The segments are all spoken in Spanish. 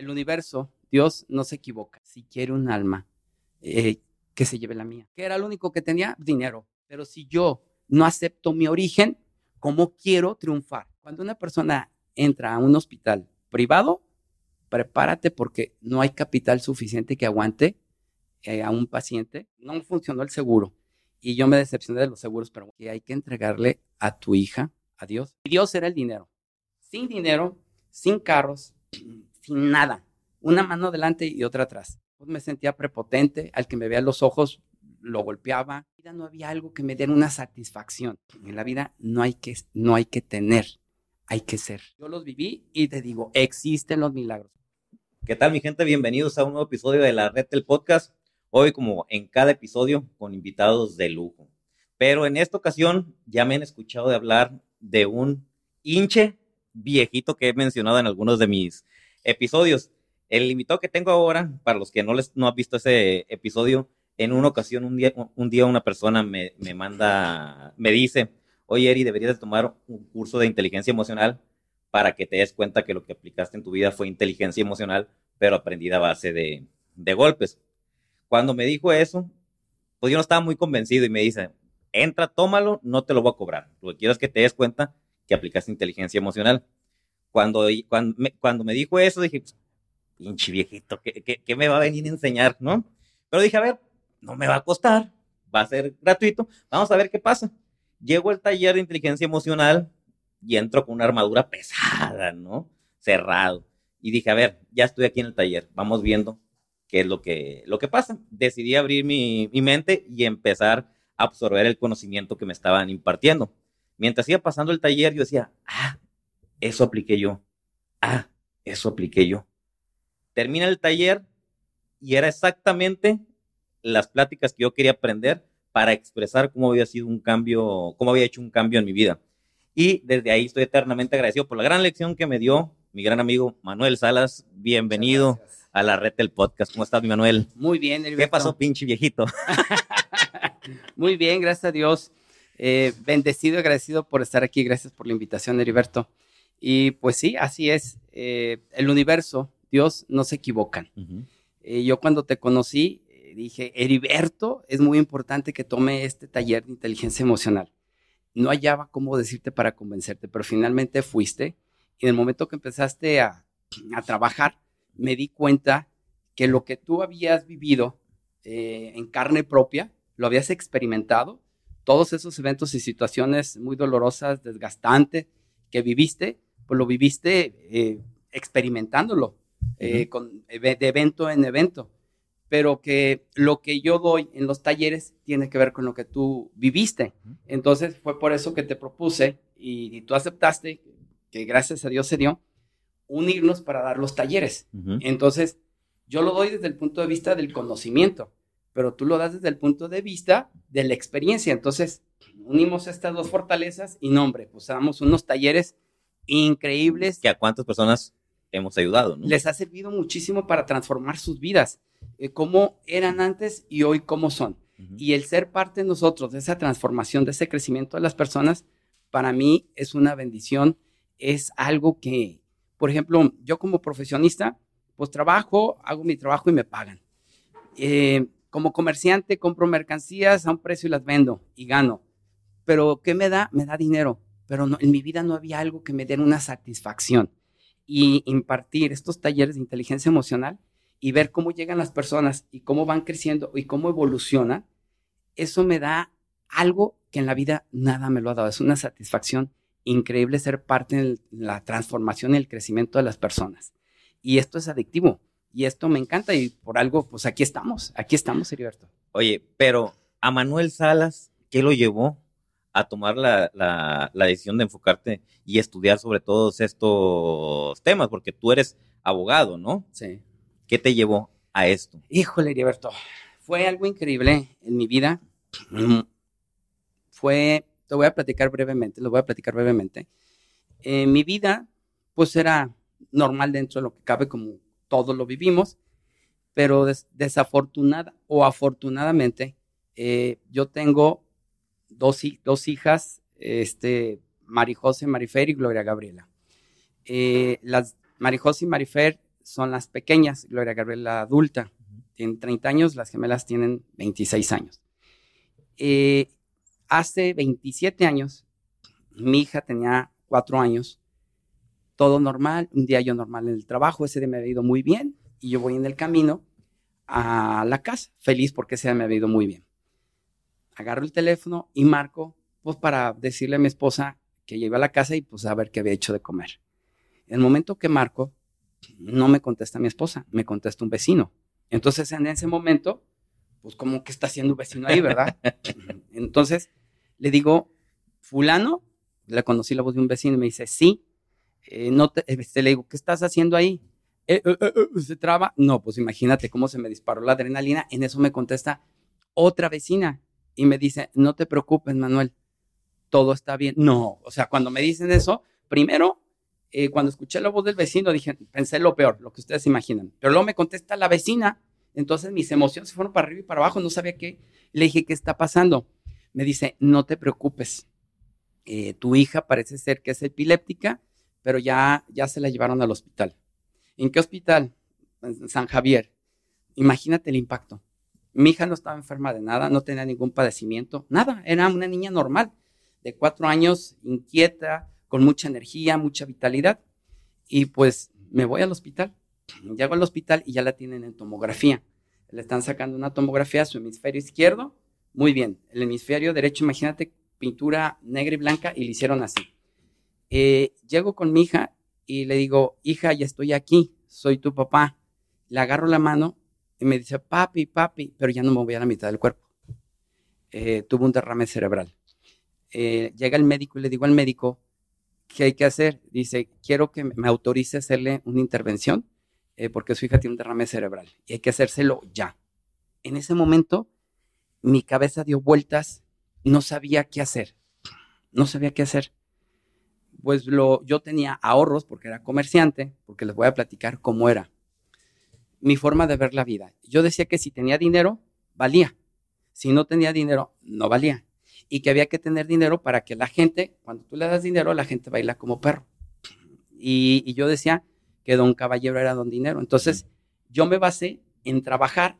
El universo, Dios no se equivoca. Si quiere un alma, eh, que se lleve la mía. ¿Qué era lo único que tenía? Dinero. Pero si yo no acepto mi origen, ¿cómo quiero triunfar? Cuando una persona entra a un hospital privado, prepárate porque no hay capital suficiente que aguante eh, a un paciente. No funcionó el seguro y yo me decepcioné de los seguros, pero que hay que entregarle a tu hija a Dios. Y Dios era el dinero. Sin dinero, sin carros, sin nada. Una mano delante y otra atrás. Pues me sentía prepotente, al que me vea los ojos lo golpeaba. En la vida no había algo que me diera una satisfacción. En la vida no hay que, no hay que tener, hay que ser. Yo los viví y te digo, existen los milagros. ¿Qué tal mi gente? Bienvenidos a un nuevo episodio de la Red del Podcast. Hoy como en cada episodio con invitados de lujo. Pero en esta ocasión ya me han escuchado de hablar de un hinche viejito que he mencionado en algunos de mis episodios. El invitado que tengo ahora, para los que no les no han visto ese episodio, en una ocasión, un día, un día una persona me, me manda, me dice, oye Eri, deberías tomar un curso de inteligencia emocional para que te des cuenta que lo que aplicaste en tu vida fue inteligencia emocional, pero aprendida a base de, de golpes. Cuando me dijo eso, pues yo no estaba muy convencido y me dice, entra, tómalo, no te lo voy a cobrar. Lo que quiero es que te des cuenta que aplicaste inteligencia emocional. Cuando, cuando, me, cuando me dijo eso, dije, pinche viejito, ¿qué, ¿qué, qué, me va a venir a enseñar? ¿No? Pero dije, a ver, no me va a costar, va a ser gratuito, vamos a ver qué pasa. Llego al taller de inteligencia emocional y entro con una armadura pesada, ¿no? Cerrado. Y dije, a ver, ya estoy aquí en el taller, vamos viendo qué es lo que, lo que pasa. Decidí abrir mi, mi mente y empezar a absorber el conocimiento que me estaban impartiendo. Mientras iba pasando el taller, yo decía, ah, eso apliqué yo. Ah, eso apliqué yo. Termina el taller y era exactamente las pláticas que yo quería aprender para expresar cómo había sido un cambio, cómo había hecho un cambio en mi vida. Y desde ahí estoy eternamente agradecido por la gran lección que me dio mi gran amigo Manuel Salas. Bienvenido a la red del podcast. ¿Cómo estás, mi Manuel? Muy bien, Heriberto. ¿Qué pasó, pinche viejito? Muy bien, gracias a Dios. Eh, bendecido y agradecido por estar aquí. Gracias por la invitación, Heriberto. Y pues sí, así es. Eh, el universo, Dios, no se equivocan. Uh -huh. eh, yo cuando te conocí, dije, Heriberto, es muy importante que tome este taller de inteligencia emocional. No hallaba cómo decirte para convencerte, pero finalmente fuiste y en el momento que empezaste a, a trabajar, me di cuenta que lo que tú habías vivido eh, en carne propia, lo habías experimentado, todos esos eventos y situaciones muy dolorosas, desgastantes que viviste, pues lo viviste eh, experimentándolo, uh -huh. eh, con, de evento en evento pero que lo que yo doy en los talleres tiene que ver con lo que tú viviste. Entonces fue por eso que te propuse y, y tú aceptaste, que gracias a Dios se dio, unirnos para dar los talleres. Uh -huh. Entonces yo lo doy desde el punto de vista del conocimiento, pero tú lo das desde el punto de vista de la experiencia. Entonces unimos estas dos fortalezas y nombre, pues damos unos talleres increíbles. ¿Que a cuántas personas hemos ayudado? ¿no? Les ha servido muchísimo para transformar sus vidas eh, cómo eran antes y hoy cómo son. Uh -huh. Y el ser parte de nosotros, de esa transformación, de ese crecimiento de las personas, para mí es una bendición, es algo que, por ejemplo, yo como profesionista, pues trabajo, hago mi trabajo y me pagan. Eh, como comerciante compro mercancías a un precio y las vendo y gano. Pero ¿qué me da? Me da dinero. Pero en mi vida no había algo que me diera una satisfacción. Y impartir estos talleres de inteligencia emocional y ver cómo llegan las personas y cómo van creciendo y cómo evolucionan, eso me da algo que en la vida nada me lo ha dado. Es una satisfacción increíble ser parte de la transformación y el crecimiento de las personas. Y esto es adictivo. Y esto me encanta y por algo, pues aquí estamos, aquí estamos, Heriberto. Oye, pero a Manuel Salas, ¿qué lo llevó a tomar la, la, la decisión de enfocarte y estudiar sobre todos estos temas? Porque tú eres abogado, ¿no? Sí. ¿Qué te llevó a esto? Híjole, Heriberto, fue algo increíble en mi vida. Fue, te voy a platicar brevemente, lo voy a platicar brevemente. Eh, mi vida, pues era normal dentro de lo que cabe, como todos lo vivimos, pero des desafortunada o afortunadamente, eh, yo tengo dos, dos hijas, este, Marijose Marifer y Gloria Gabriela. Eh, las Marijose y Marifer son las pequeñas, Gloria Gabriel la adulta, tiene 30 años, las gemelas tienen 26 años. Eh, hace 27 años, mi hija tenía 4 años, todo normal, un día yo normal en el trabajo, ese día me había ido muy bien y yo voy en el camino a la casa, feliz porque ese día me había ido muy bien. Agarro el teléfono y marco, pues para decirle a mi esposa que iba a la casa y pues a ver qué había hecho de comer. En el momento que marco, no me contesta mi esposa, me contesta un vecino. Entonces, en ese momento, pues como que está haciendo un vecino ahí, ¿verdad? Entonces, le digo, fulano, le conocí la voz de un vecino y me dice, sí, eh, no te, este, le digo, ¿qué estás haciendo ahí? Eh, eh, ¿Se traba? No, pues imagínate cómo se me disparó la adrenalina. En eso me contesta otra vecina y me dice, no te preocupes, Manuel, todo está bien. No, o sea, cuando me dicen eso, primero eh, cuando escuché la voz del vecino, dije, pensé lo peor, lo que ustedes imaginan. Pero luego me contesta la vecina, entonces mis emociones se fueron para arriba y para abajo, no sabía qué. Le dije, ¿qué está pasando? Me dice, no te preocupes, eh, tu hija parece ser que es epiléptica, pero ya, ya se la llevaron al hospital. ¿En qué hospital? En San Javier. Imagínate el impacto. Mi hija no estaba enferma de nada, no tenía ningún padecimiento, nada, era una niña normal, de cuatro años, inquieta, con mucha energía, mucha vitalidad. Y pues me voy al hospital. Llego al hospital y ya la tienen en tomografía. Le están sacando una tomografía a su hemisferio izquierdo. Muy bien. El hemisferio derecho, imagínate, pintura negra y blanca y le hicieron así. Eh, llego con mi hija y le digo, hija, ya estoy aquí, soy tu papá. Le agarro la mano y me dice, papi, papi, pero ya no me voy a la mitad del cuerpo. Eh, tuvo un derrame cerebral. Eh, llega el médico y le digo al médico, ¿qué hay que hacer? Dice, quiero que me autorice hacerle una intervención eh, porque su hija tiene un derrame cerebral y hay que hacérselo ya. En ese momento, mi cabeza dio vueltas, no sabía qué hacer, no sabía qué hacer. Pues lo, yo tenía ahorros porque era comerciante, porque les voy a platicar cómo era mi forma de ver la vida. Yo decía que si tenía dinero, valía. Si no tenía dinero, no valía y que había que tener dinero para que la gente, cuando tú le das dinero, la gente baila como perro. Y, yo decía que don caballero era don dinero. Entonces, yo me basé en trabajar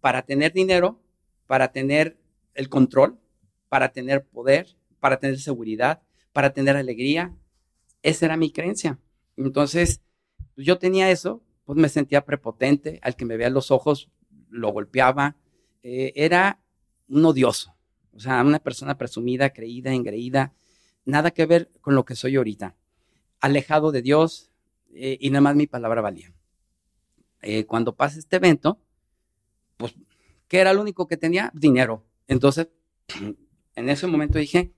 para tener dinero, para tener el control, para tener poder, para tener seguridad, para tener alegría. Esa era mi creencia. Entonces, yo tenía eso, pues me sentía prepotente, al que me veía los ojos lo golpeaba, eh, era un odioso. O sea, una persona presumida, creída, engreída, nada que ver con lo que soy ahorita. Alejado de Dios eh, y nada más mi palabra valía. Eh, cuando pasa este evento, pues, ¿qué era lo único que tenía? Dinero. Entonces, en ese momento dije,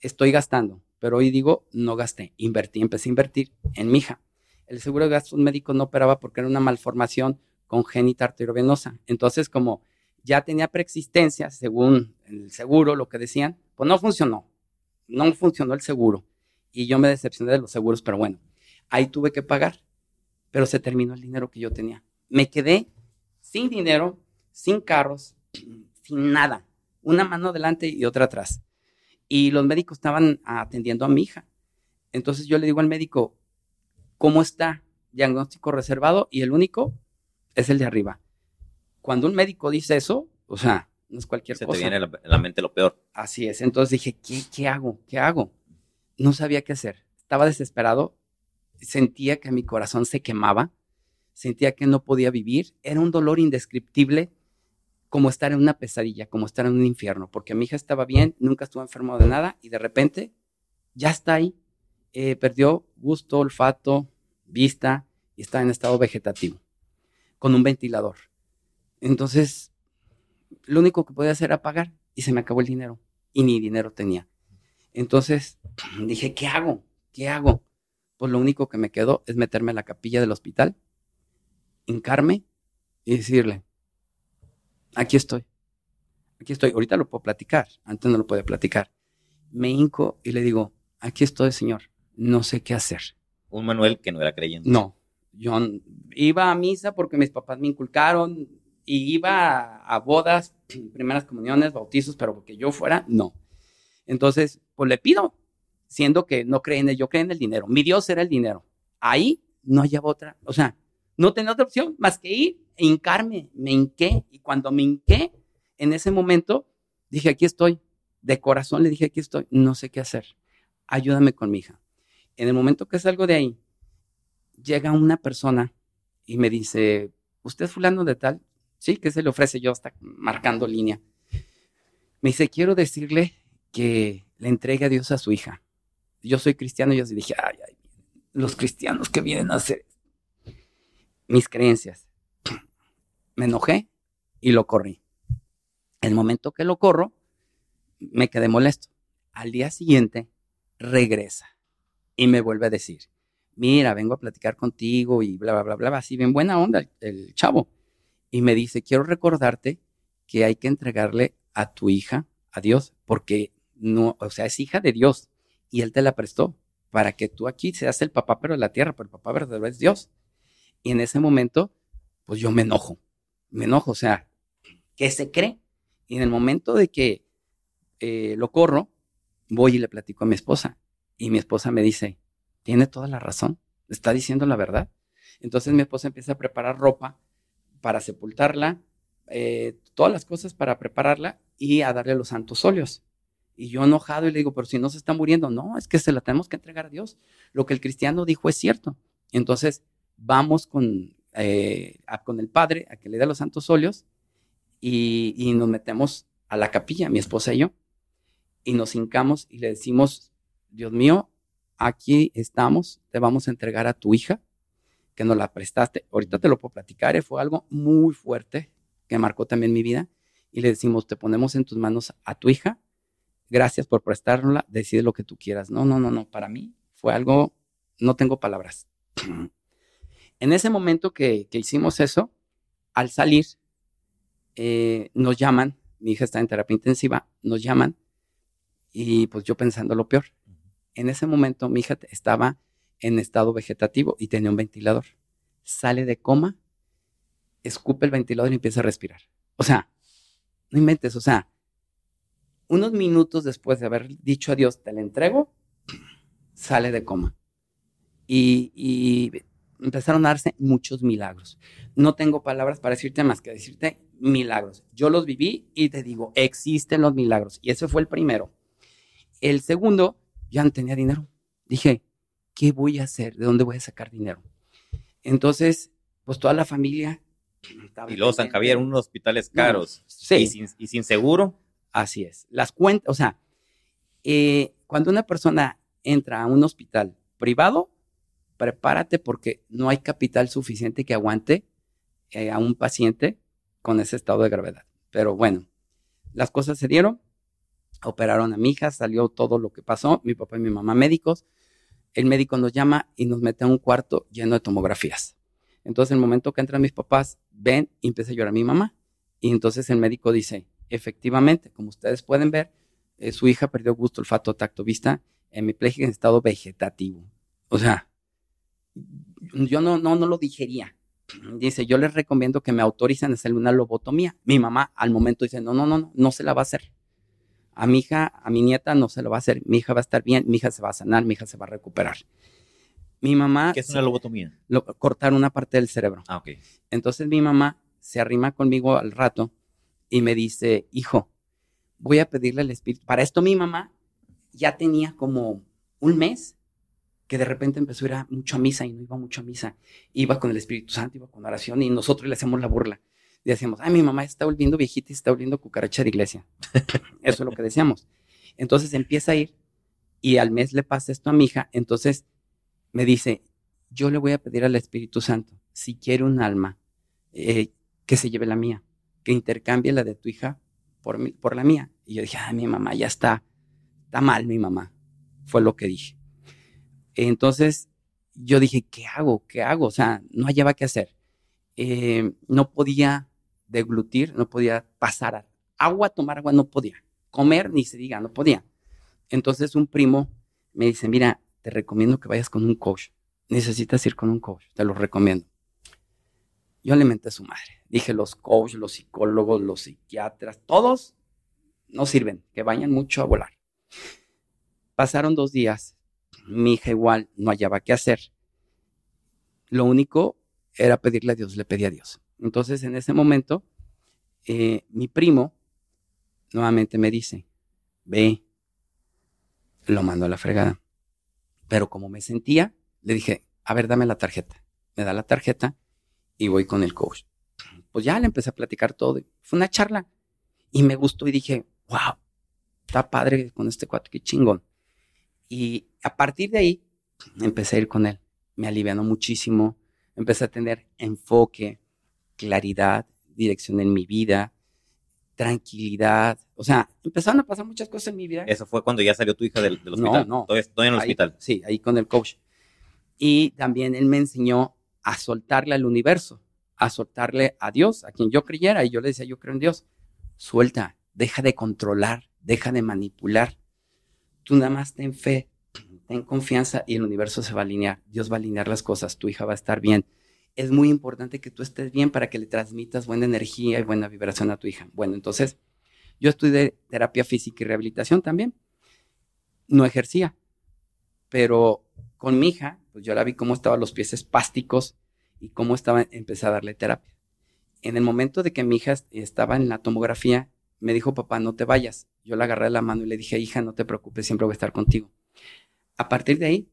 estoy gastando, pero hoy digo, no gasté, invertí, empecé a invertir en mi hija. El seguro de gastos médicos no operaba porque era una malformación congénita arteriovenosa. Entonces, como ya tenía preexistencia, según el seguro, lo que decían, pues no funcionó. No funcionó el seguro. Y yo me decepcioné de los seguros, pero bueno, ahí tuve que pagar. Pero se terminó el dinero que yo tenía. Me quedé sin dinero, sin carros, sin nada. Una mano adelante y otra atrás. Y los médicos estaban atendiendo a mi hija. Entonces yo le digo al médico, ¿cómo está? Diagnóstico reservado y el único es el de arriba cuando un médico dice eso, o sea, no es cualquier cosa. Se te viene a la, mente lo peor. Así es. Entonces dije, ¿qué, ¿qué hago? ¿Qué hago? No sabía qué hacer. Estaba desesperado. Sentía que mi corazón se quemaba. Sentía que no podía vivir. Era un dolor indescriptible, como estar en una pesadilla, como estar en un infierno, porque mi hija estaba bien, nunca estuvo enfermo de nada y de repente ya está ahí. Eh, perdió gusto, olfato, vista y está en estado vegetativo, con un ventilador. Entonces, lo único que podía hacer era pagar y se me acabó el dinero y ni dinero tenía. Entonces dije, ¿qué hago? ¿Qué hago? Pues lo único que me quedó es meterme a la capilla del hospital, hincarme y decirle, aquí estoy, aquí estoy. Ahorita lo puedo platicar, antes no lo podía platicar. Me hinco y le digo, aquí estoy, Señor, no sé qué hacer. Un Manuel que no era creyente. No, yo iba a misa porque mis papás me inculcaron, y iba a, bodas, primeras comuniones, bautizos, pero porque yo fuera, no. Entonces, pues le pido, siendo que no creen en él, yo creo en el dinero. Mi Dios era el dinero. Ahí no hallaba otra, o sea, No tenía otra opción más que ir e hincarme. Me hinqué y cuando me hinqué, en ese momento, dije, aquí estoy. De corazón le dije, aquí estoy. No sé qué hacer. Ayúdame con mi hija. En el momento que salgo de ahí, llega una persona y me dice, ¿usted es fulano de tal? Sí, ¿qué se le ofrece? Yo está marcando línea. Me dice, quiero decirle que le entregue a Dios a su hija. Yo soy cristiano y yo dije, ay, ay, los cristianos que vienen a hacer mis creencias. Me enojé y lo corrí. El momento que lo corro, me quedé molesto. Al día siguiente, regresa y me vuelve a decir, mira, vengo a platicar contigo y bla, bla, bla, bla, así bien buena onda el, chavo. Y me dice, quiero recordarte que hay que entregarle a tu hija a Dios, porque no, o sea, es hija de Dios y Él te la prestó para que tú aquí seas el papá, pero de la tierra, pero el papá verdadero es Dios. Y en ese momento, pues yo me enojo, me enojo, o sea, ¿qué se cree? Y en el momento de que eh, lo corro, voy y le platico a mi esposa. Y mi esposa me dice, tiene toda la razón, está diciendo la verdad. Entonces mi esposa empieza a preparar ropa para sepultarla, eh, todas las cosas para prepararla y a darle los santos óleos. Y yo enojado y le digo, pero si no se está muriendo, no, es que se la tenemos que entregar a Dios. Lo que el cristiano dijo es cierto. Entonces vamos con, eh, con el padre a que le dé los santos óleos y, y nos metemos a la capilla, mi esposa y yo, y nos hincamos y le decimos, Dios mío, aquí estamos, te vamos a entregar a tu hija, que nos la prestaste. Ahorita te lo puedo platicar, ¿eh? fue algo muy fuerte que marcó también mi vida. Y le decimos, te ponemos en tus manos a tu hija, gracias por prestárnosla, decide lo que tú quieras. No, no, no, no, para mí fue algo, no tengo palabras. En ese momento que, que hicimos eso, al salir, eh, nos llaman, mi hija está en terapia intensiva, nos llaman y pues yo pensando lo peor. En ese momento mi hija estaba en estado vegetativo y tenía un ventilador. Sale de coma, escupe el ventilador y empieza a respirar. O sea, no inventes, o sea, unos minutos después de haber dicho adiós, te la entrego, sale de coma. Y, y, empezaron a darse muchos milagros. No tengo palabras para decirte más que decirte milagros. Yo los viví y te digo, existen los milagros. Y ese fue el primero. El segundo, ya no tenía dinero. Dije, ¿qué voy a hacer? ¿De dónde voy a sacar dinero? Entonces, pues toda la familia. Y luego San Javier, unos hospitales caros. No, sí. Y sin, y sin, seguro. Así es. Las cuentas, o sea, eh, cuando una persona entra a un hospital privado, prepárate porque no hay capital suficiente que aguante eh, a un paciente con ese estado de gravedad. Pero bueno, las cosas se dieron, operaron a mi hija, salió todo lo que pasó, mi papá y mi mamá médicos, el médico nos llama y nos mete a un cuarto lleno de tomografías. Entonces, el momento que entran mis papás, ven y empieza a llorar mi mamá. Y entonces el médico dice, efectivamente, como ustedes pueden ver, eh, su hija perdió gusto, olfato, tacto, vista, hemipléjica en estado vegetativo. O sea, yo no, no, no lo digería. Dice, yo les recomiendo que me autoricen a hacer una lobotomía. Mi mamá al momento dice, no, no, no, no, no se la va a hacer. A mi hija, a mi nieta no se lo va a hacer. Mi hija va a estar bien, mi hija se va a sanar, mi hija se va a recuperar. Mi mamá... ¿Qué es una lobotomía? Lo, cortar una parte del cerebro. Ah, ok. Entonces mi mamá se arrima conmigo al rato y me dice, hijo, voy a pedirle al Espíritu. Para esto mi mamá ya tenía como un mes que de repente empezó a ir a mucho a misa y no iba mucho a misa. Iba con el Espíritu Santo, iba con oración y nosotros le hacemos la burla. Decíamos, ay, mi mamá está volviendo viejita y está volviendo cucaracha de iglesia. Eso es lo que decíamos. Entonces empieza a ir y al mes le pasa esto a mi hija. Entonces me dice, yo le voy a pedir al Espíritu Santo, si quiere un alma, eh, que se lleve la mía, que intercambie la de tu hija por, mi, por la mía. Y yo dije, ay, mi mamá ya está, está mal mi mamá. Fue lo que dije. Entonces yo dije, ¿qué hago? ¿Qué hago? O sea, no hallaba qué hacer. Eh, no podía deglutir, no podía pasar agua, tomar agua, no podía. Comer, ni se diga, no podía. Entonces un primo me dice, mira, te recomiendo que vayas con un coach. Necesitas ir con un coach, te lo recomiendo. Yo le menté a su madre. Dije, los coaches, los psicólogos, los psiquiatras, todos no sirven, que vayan mucho a volar. Pasaron dos días mi hija igual no hallaba qué hacer. Lo único era pedirle a Dios, le pedí a Dios. Entonces, en ese momento, eh, mi primo nuevamente me dice, ve, lo mando a la fregada. Pero como me sentía, le dije, a ver, dame la tarjeta. Me da la tarjeta y voy con el coach. Pues ya le empecé a platicar todo. Fue una charla y me gustó y dije, wow, está padre con este cuate, qué chingón. Y a partir de ahí empecé a ir con él. Me alivianó muchísimo. Empecé a tener enfoque, claridad, dirección en mi vida, tranquilidad. O sea, empezaron a pasar muchas cosas en mi vida. Eso fue cuando ya salió tu hija del, hospital. No, no. Todavía, en el hospital. Sí, ahí con el coach. Y también él me enseñó a soltarle al universo, a soltarle a Dios, a quien yo creyera. Y yo le decía, yo creo en Dios. Suelta, deja de controlar, deja de manipular. Tú nada más ten fe, ten confianza y el universo se va a alinear. Dios va a alinear las cosas, tu hija va a estar bien es muy importante que tú estés bien para que le transmitas buena energía y buena vibración a tu hija. Bueno, entonces, yo estudié terapia física y rehabilitación también. No ejercía, pero con mi hija, pues yo la vi cómo estaban los pies espásticos y cómo estaba, empecé a darle terapia. En el momento de que mi hija estaba en la tomografía, me dijo, papá, no te vayas. Yo la agarré de la mano y le dije, hija, no te preocupes, siempre voy a estar contigo. A partir de ahí,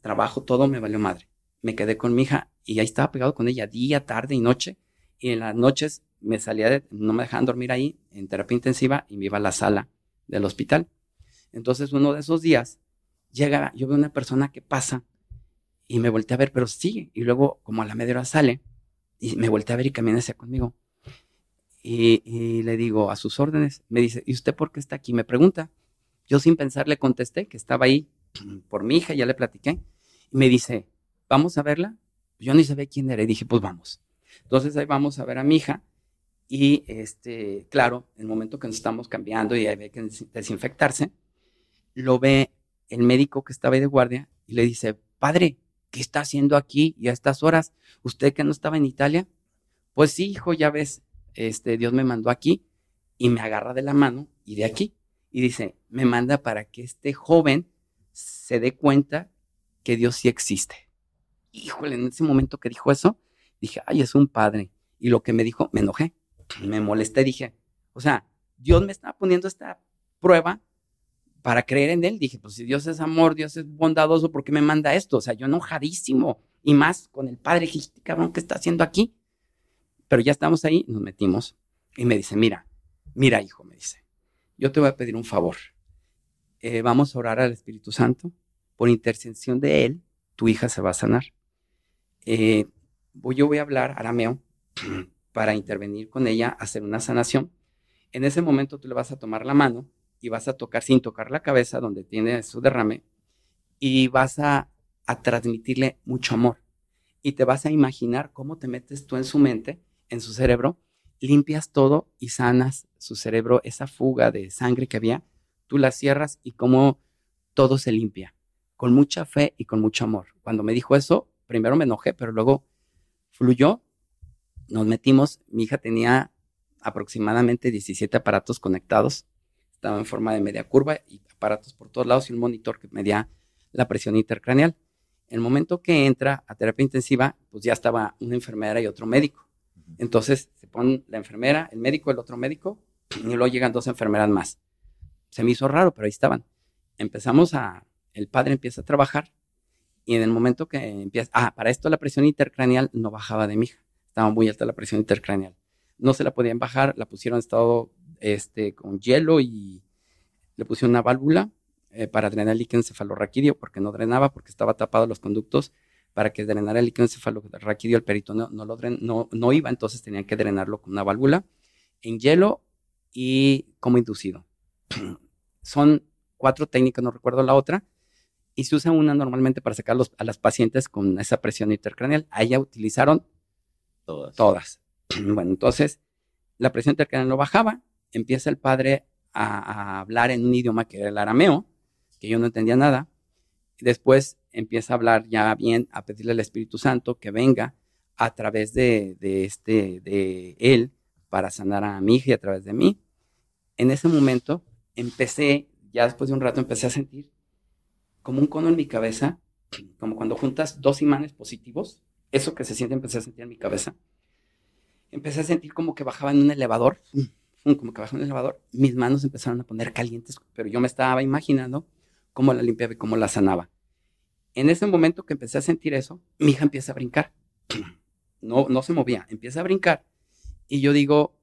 trabajo, todo me valió madre. Me quedé con mi hija y ahí estaba pegado con ella día, tarde y noche. Y en las noches me salía de, no me dejaban dormir ahí en terapia intensiva y me iba a la sala del hospital. Entonces uno de esos días llega, yo veo una persona que pasa y me volteé a ver, pero sigue. Y luego como a la media hora sale y me volteé a ver y camina hacia conmigo. Y, y, le digo, a sus órdenes, me dice, ¿y usted por qué está aquí? Me pregunta. Yo sin pensar le contesté que estaba ahí por mi hija, ya le platiqué. Y me dice, ¿vamos a verla? Yo ni sabía quién era y dije, pues vamos. Entonces ahí vamos a ver a mi hija y, este, claro, en el momento que nos estamos cambiando y hay que desinfectarse, lo ve el médico que estaba ahí de guardia y le dice, padre, ¿qué está haciendo aquí y a estas horas? ¿Usted que no estaba en Italia? Pues sí, hijo, ya ves, este, Dios me mandó aquí y me agarra de la mano y de aquí. Y dice, me manda para que este joven se dé cuenta que Dios sí existe híjole, en ese momento que dijo eso, dije, ay, es un padre. Y lo que me dijo, me enojé, me molesté, dije, o sea, Dios me estaba poniendo esta prueba para creer en Él. Dije, pues si Dios es amor, Dios es bondadoso, ¿por qué me manda esto? O sea, yo enojadísimo. Y más con el padre, dije, este cabrón, ¿qué está haciendo aquí? Pero ya estamos ahí, nos metimos. Y me dice, mira, mira, hijo, me dice, yo te voy a pedir un favor. Eh, vamos a orar al Espíritu Santo. Por intercesión de Él, tu hija se va a sanar eh, yo voy a hablar arameo para intervenir con ella, hacer una sanación. En ese momento tú le vas a tomar la mano y vas a tocar sin tocar la cabeza donde tiene su derrame y vas a, a transmitirle mucho amor. Y te vas a imaginar cómo te metes tú en su mente, en su cerebro, limpias todo y sanas su cerebro, esa fuga de sangre que había, tú la cierras y cómo todo se limpia, con mucha fe y con mucho amor. Cuando me dijo eso, primero me enojé, pero luego fluyó. Nos metimos, mi hija tenía aproximadamente 17 aparatos conectados, estaba en forma de media curva y aparatos por todos lados y un monitor que medía la presión intercraneal. El momento que entra a terapia intensiva, pues ya estaba una enfermera y otro médico. Entonces se pone la enfermera, el médico, el otro médico, y luego llegan dos enfermeras más. Se me hizo raro, pero ahí estaban. Empezamos a, el padre empieza a trabajar y en el momento que empieza, ah, para esto la presión intercraneal no bajaba de mi hija, estaba muy alta la presión intercraneal. No se la podían bajar, la pusieron en estado este, con hielo y le pusieron una válvula eh, para drenar el líquido encefalorraquídeo, porque no drenaba, porque estaba tapado los conductos para que drenara el líquido encefalorraquídeo, el peritón no, lo no, no iba, entonces tenían que drenarlo con una válvula en hielo y como inducido. Son cuatro técnicas, no recuerdo la otra, y se usa una normalmente para sacar a las pacientes con esa presión intercraneal. Ahí ya utilizaron todas. todas. Bueno, entonces la presión intercraneal no bajaba, empieza el padre a, hablar en un idioma que era el arameo, que yo no entendía nada, y después empieza a hablar ya bien, a pedirle al Espíritu Santo que venga a través de, de, este, de él para sanar a mi hija y a través de mí. En ese momento empecé, ya después de un rato empecé a sentir como un cono en mi cabeza, como cuando juntas dos imanes positivos, eso que se siente empecé a sentir en mi cabeza. Empecé a sentir como que bajaba en un elevador, como que bajaba en un elevador. Mis manos empezaron a poner calientes, pero yo me estaba imaginando cómo la limpiaba y cómo la sanaba. En ese momento que empecé a sentir eso, mi hija empieza a brincar. No, no se movía, empieza a brincar. Y yo digo,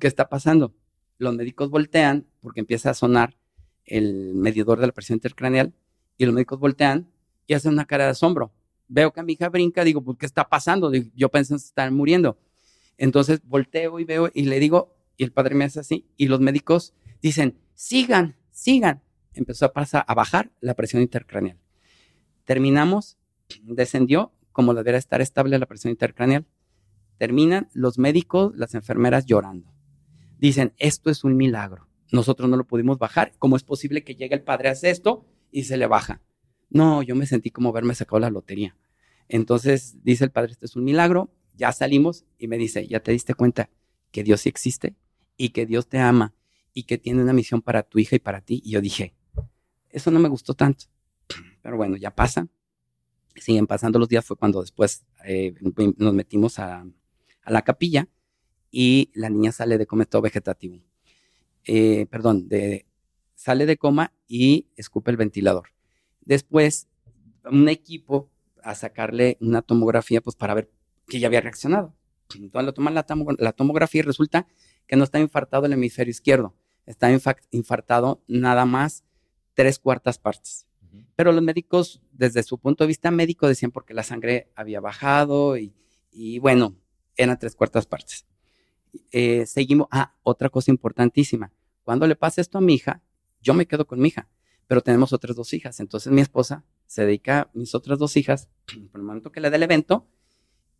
¿qué está pasando? Los médicos voltean porque empieza a sonar el medidor de la presión intercraneal y los médicos voltean y hacen una cara de asombro. Veo que mi hija brinca, digo, ¿por qué está pasando? yo pensé en estar muriendo. Entonces volteo y veo y le digo, y el padre me hace así, y los médicos dicen, sigan, sigan. Empezó a pasar, a bajar la presión intercraneal. Terminamos, descendió, como debería estar estable la presión intercraneal. Terminan los médicos, las enfermeras llorando. Dicen, esto es un milagro. Nosotros no lo pudimos bajar. ¿Cómo es posible que llegue el padre a hacer esto y se le baja? No, yo me sentí como haberme sacado la lotería. Entonces dice el padre, esto es un milagro. Ya salimos y me dice, ¿ya te diste cuenta que Dios sí existe y que Dios te ama y que tiene una misión para tu hija y para ti? Y yo dije, eso no me gustó tanto. Pero bueno, ya pasa. Siguen pasando los días. Fue cuando después eh, nos metimos a, a la capilla y la niña sale de cometo vegetativo. Eh, perdón, de, sale de coma y escupe el ventilador. Después, un equipo a sacarle una tomografía pues para ver que ya había reaccionado. Entonces le toman la, tomografía y resulta que no está infartado el hemisferio izquierdo, está infartado nada más tres cuartas partes. Pero los médicos, desde su punto de vista médico, decían porque la sangre había bajado y, y bueno, eran tres cuartas partes. Eh, seguimos, ah, otra cosa importantísima, cuando le pasa esto a mi hija, yo me quedo con mi hija, pero tenemos otras dos hijas, entonces mi esposa se dedica a mis otras dos hijas, por el momento que le da el evento,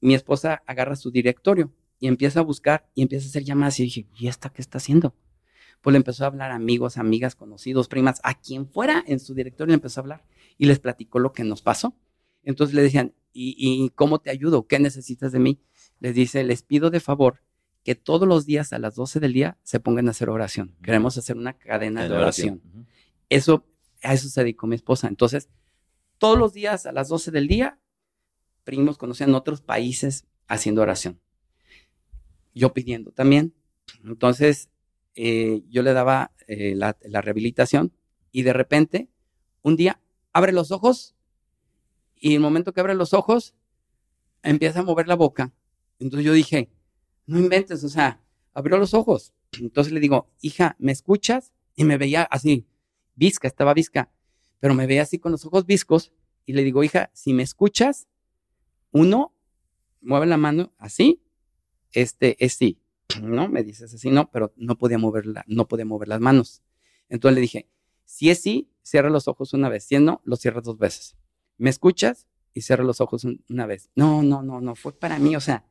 mi esposa agarra su directorio y empieza a buscar y empieza a hacer llamadas y dije, ¿y esta qué está haciendo? Pues le empezó a hablar a amigos, amigas, conocidos, primas, a quien fuera en su directorio le empezó a hablar y les platicó lo que nos pasó. Entonces le decían, ¿y, y cómo te ayudo? ¿Qué necesitas de mí? Les dice, les pido de favor que todos los días a las 12 del día se pongan a hacer oración. Queremos hacer una cadena de oración. Eso, a eso se dedicó mi esposa. Entonces, todos los días a las 12 del día, primos conocían otros países haciendo oración. Yo pidiendo también. Entonces, eh, yo le daba eh, la, la rehabilitación y de repente, un día, abre los ojos y en el momento que abre los ojos, empieza a mover la boca. Entonces yo dije, no inventes, o sea, abrió los ojos. Entonces le digo, hija, ¿me escuchas? Y me veía así, visca, estaba visca, pero me veía así con los ojos viscos y le digo, hija, si me escuchas, uno, mueve la mano así, este es sí, ¿no? Me dices así, no, pero no podía moverla, no podía mover las manos. Entonces le dije, si es sí, cierra los ojos una vez, si es no, los cierras dos veces. ¿Me escuchas? Y cierra los ojos una vez. No, no, no, no, fue para mí, o sea,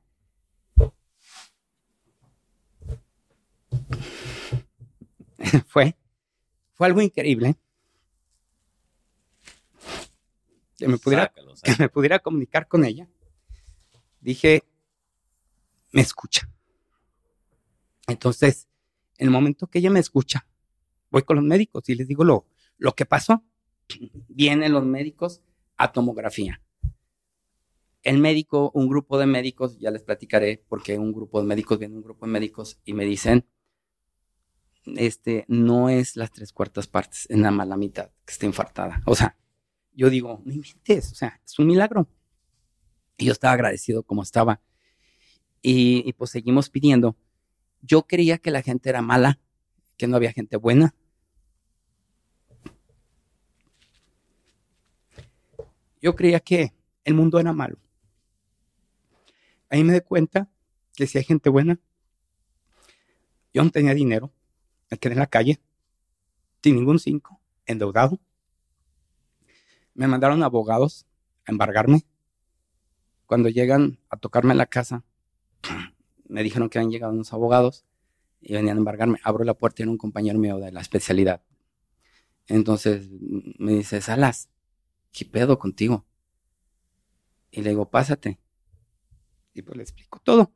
fue, fue algo increíble. Que me, pudiera, que me pudiera comunicar con ella. Dije, me escucha. Entonces, en el momento que ella me escucha, voy con los médicos y les digo lo, lo que pasó. Vienen los médicos a tomografía. El médico, un grupo de médicos, ya les platicaré porque un grupo de médicos viene un grupo de médicos y me dicen, este, no es las tres cuartas partes, en la mala mitad que está infartada. O sea, yo digo, no inventes, o sea, es un milagro. Y yo estaba agradecido como estaba. Y, pues seguimos pidiendo. Yo creía que la gente era mala, que no había gente buena. Yo creía que el mundo era malo. Ahí me di cuenta que si hay gente buena, yo no tenía dinero, me quedé en la calle, sin ningún cinco, endeudado. Me mandaron abogados a embargarme. Cuando llegan a tocarme en la casa, me dijeron que habían llegado unos abogados y venían a embargarme. Abro la puerta y era un compañero mío de la especialidad. Entonces me dice, Salas, ¿qué pedo contigo? Y le digo, pásate. Y pues le explico todo.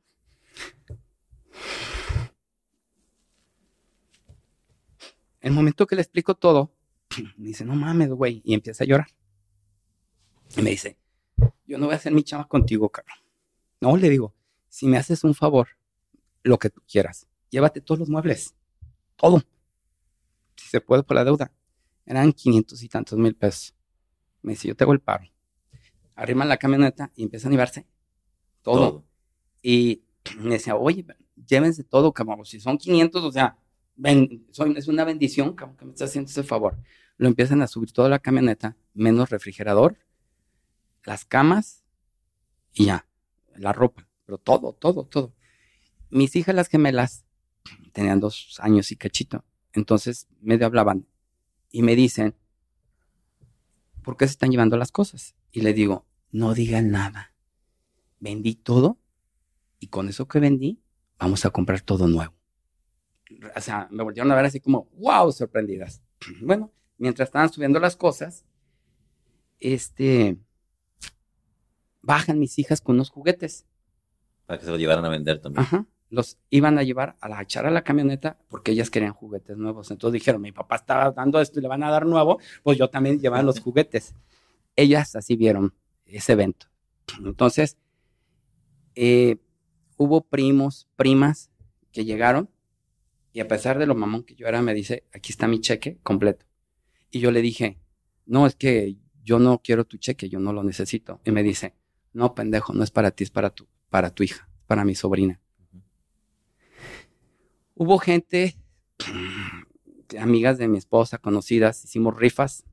El momento que le explico todo, me dice, no mames, güey, y empieza a llorar. Y me dice, yo no voy a hacer mi chama contigo, cabrón. No, le digo, si me haces un favor, lo que tú quieras, llévate todos los muebles, todo. Si se puede por la deuda. Eran 500 y tantos mil pesos. Me dice, yo te hago el paro. Arriman la camioneta y empiezan a llevarse todo. Y me decía, oye, llévense todo, cabrón. Si son 500, o sea, es una bendición, que me estás haciendo ese favor. Lo empiezan a subir toda la camioneta, menos refrigerador, las camas y ya, la ropa, pero todo, todo, todo. Mis hijas, las gemelas, tenían dos años y cachito, entonces medio hablaban y me dicen, ¿por qué se están llevando las cosas? Y le digo, no digan nada. Vendí todo y con eso que vendí, vamos a comprar todo nuevo. O sea, me volvieron a ver así como, wow, sorprendidas. Bueno, mientras estaban subiendo las cosas, este, bajan mis hijas con unos juguetes. Para que se los llevaran a vender también. Ajá. Los iban a llevar a la echar a la camioneta porque ellas querían juguetes nuevos. Entonces dijeron, mi papá estaba dando esto y le van a dar nuevo, pues yo también llevaba los juguetes. Ellas así vieron ese evento. Entonces, eh, hubo primos, primas que llegaron y a pesar de lo mamón que yo era, me dice, aquí está mi cheque completo. Y yo le dije, no, es que yo no quiero tu cheque, yo no lo necesito. Y me dice, no, pendejo, no es para ti, es para tu, para tu hija, para mi sobrina. Hubo gente, amigas de mi esposa, conocidas, hicimos rifas.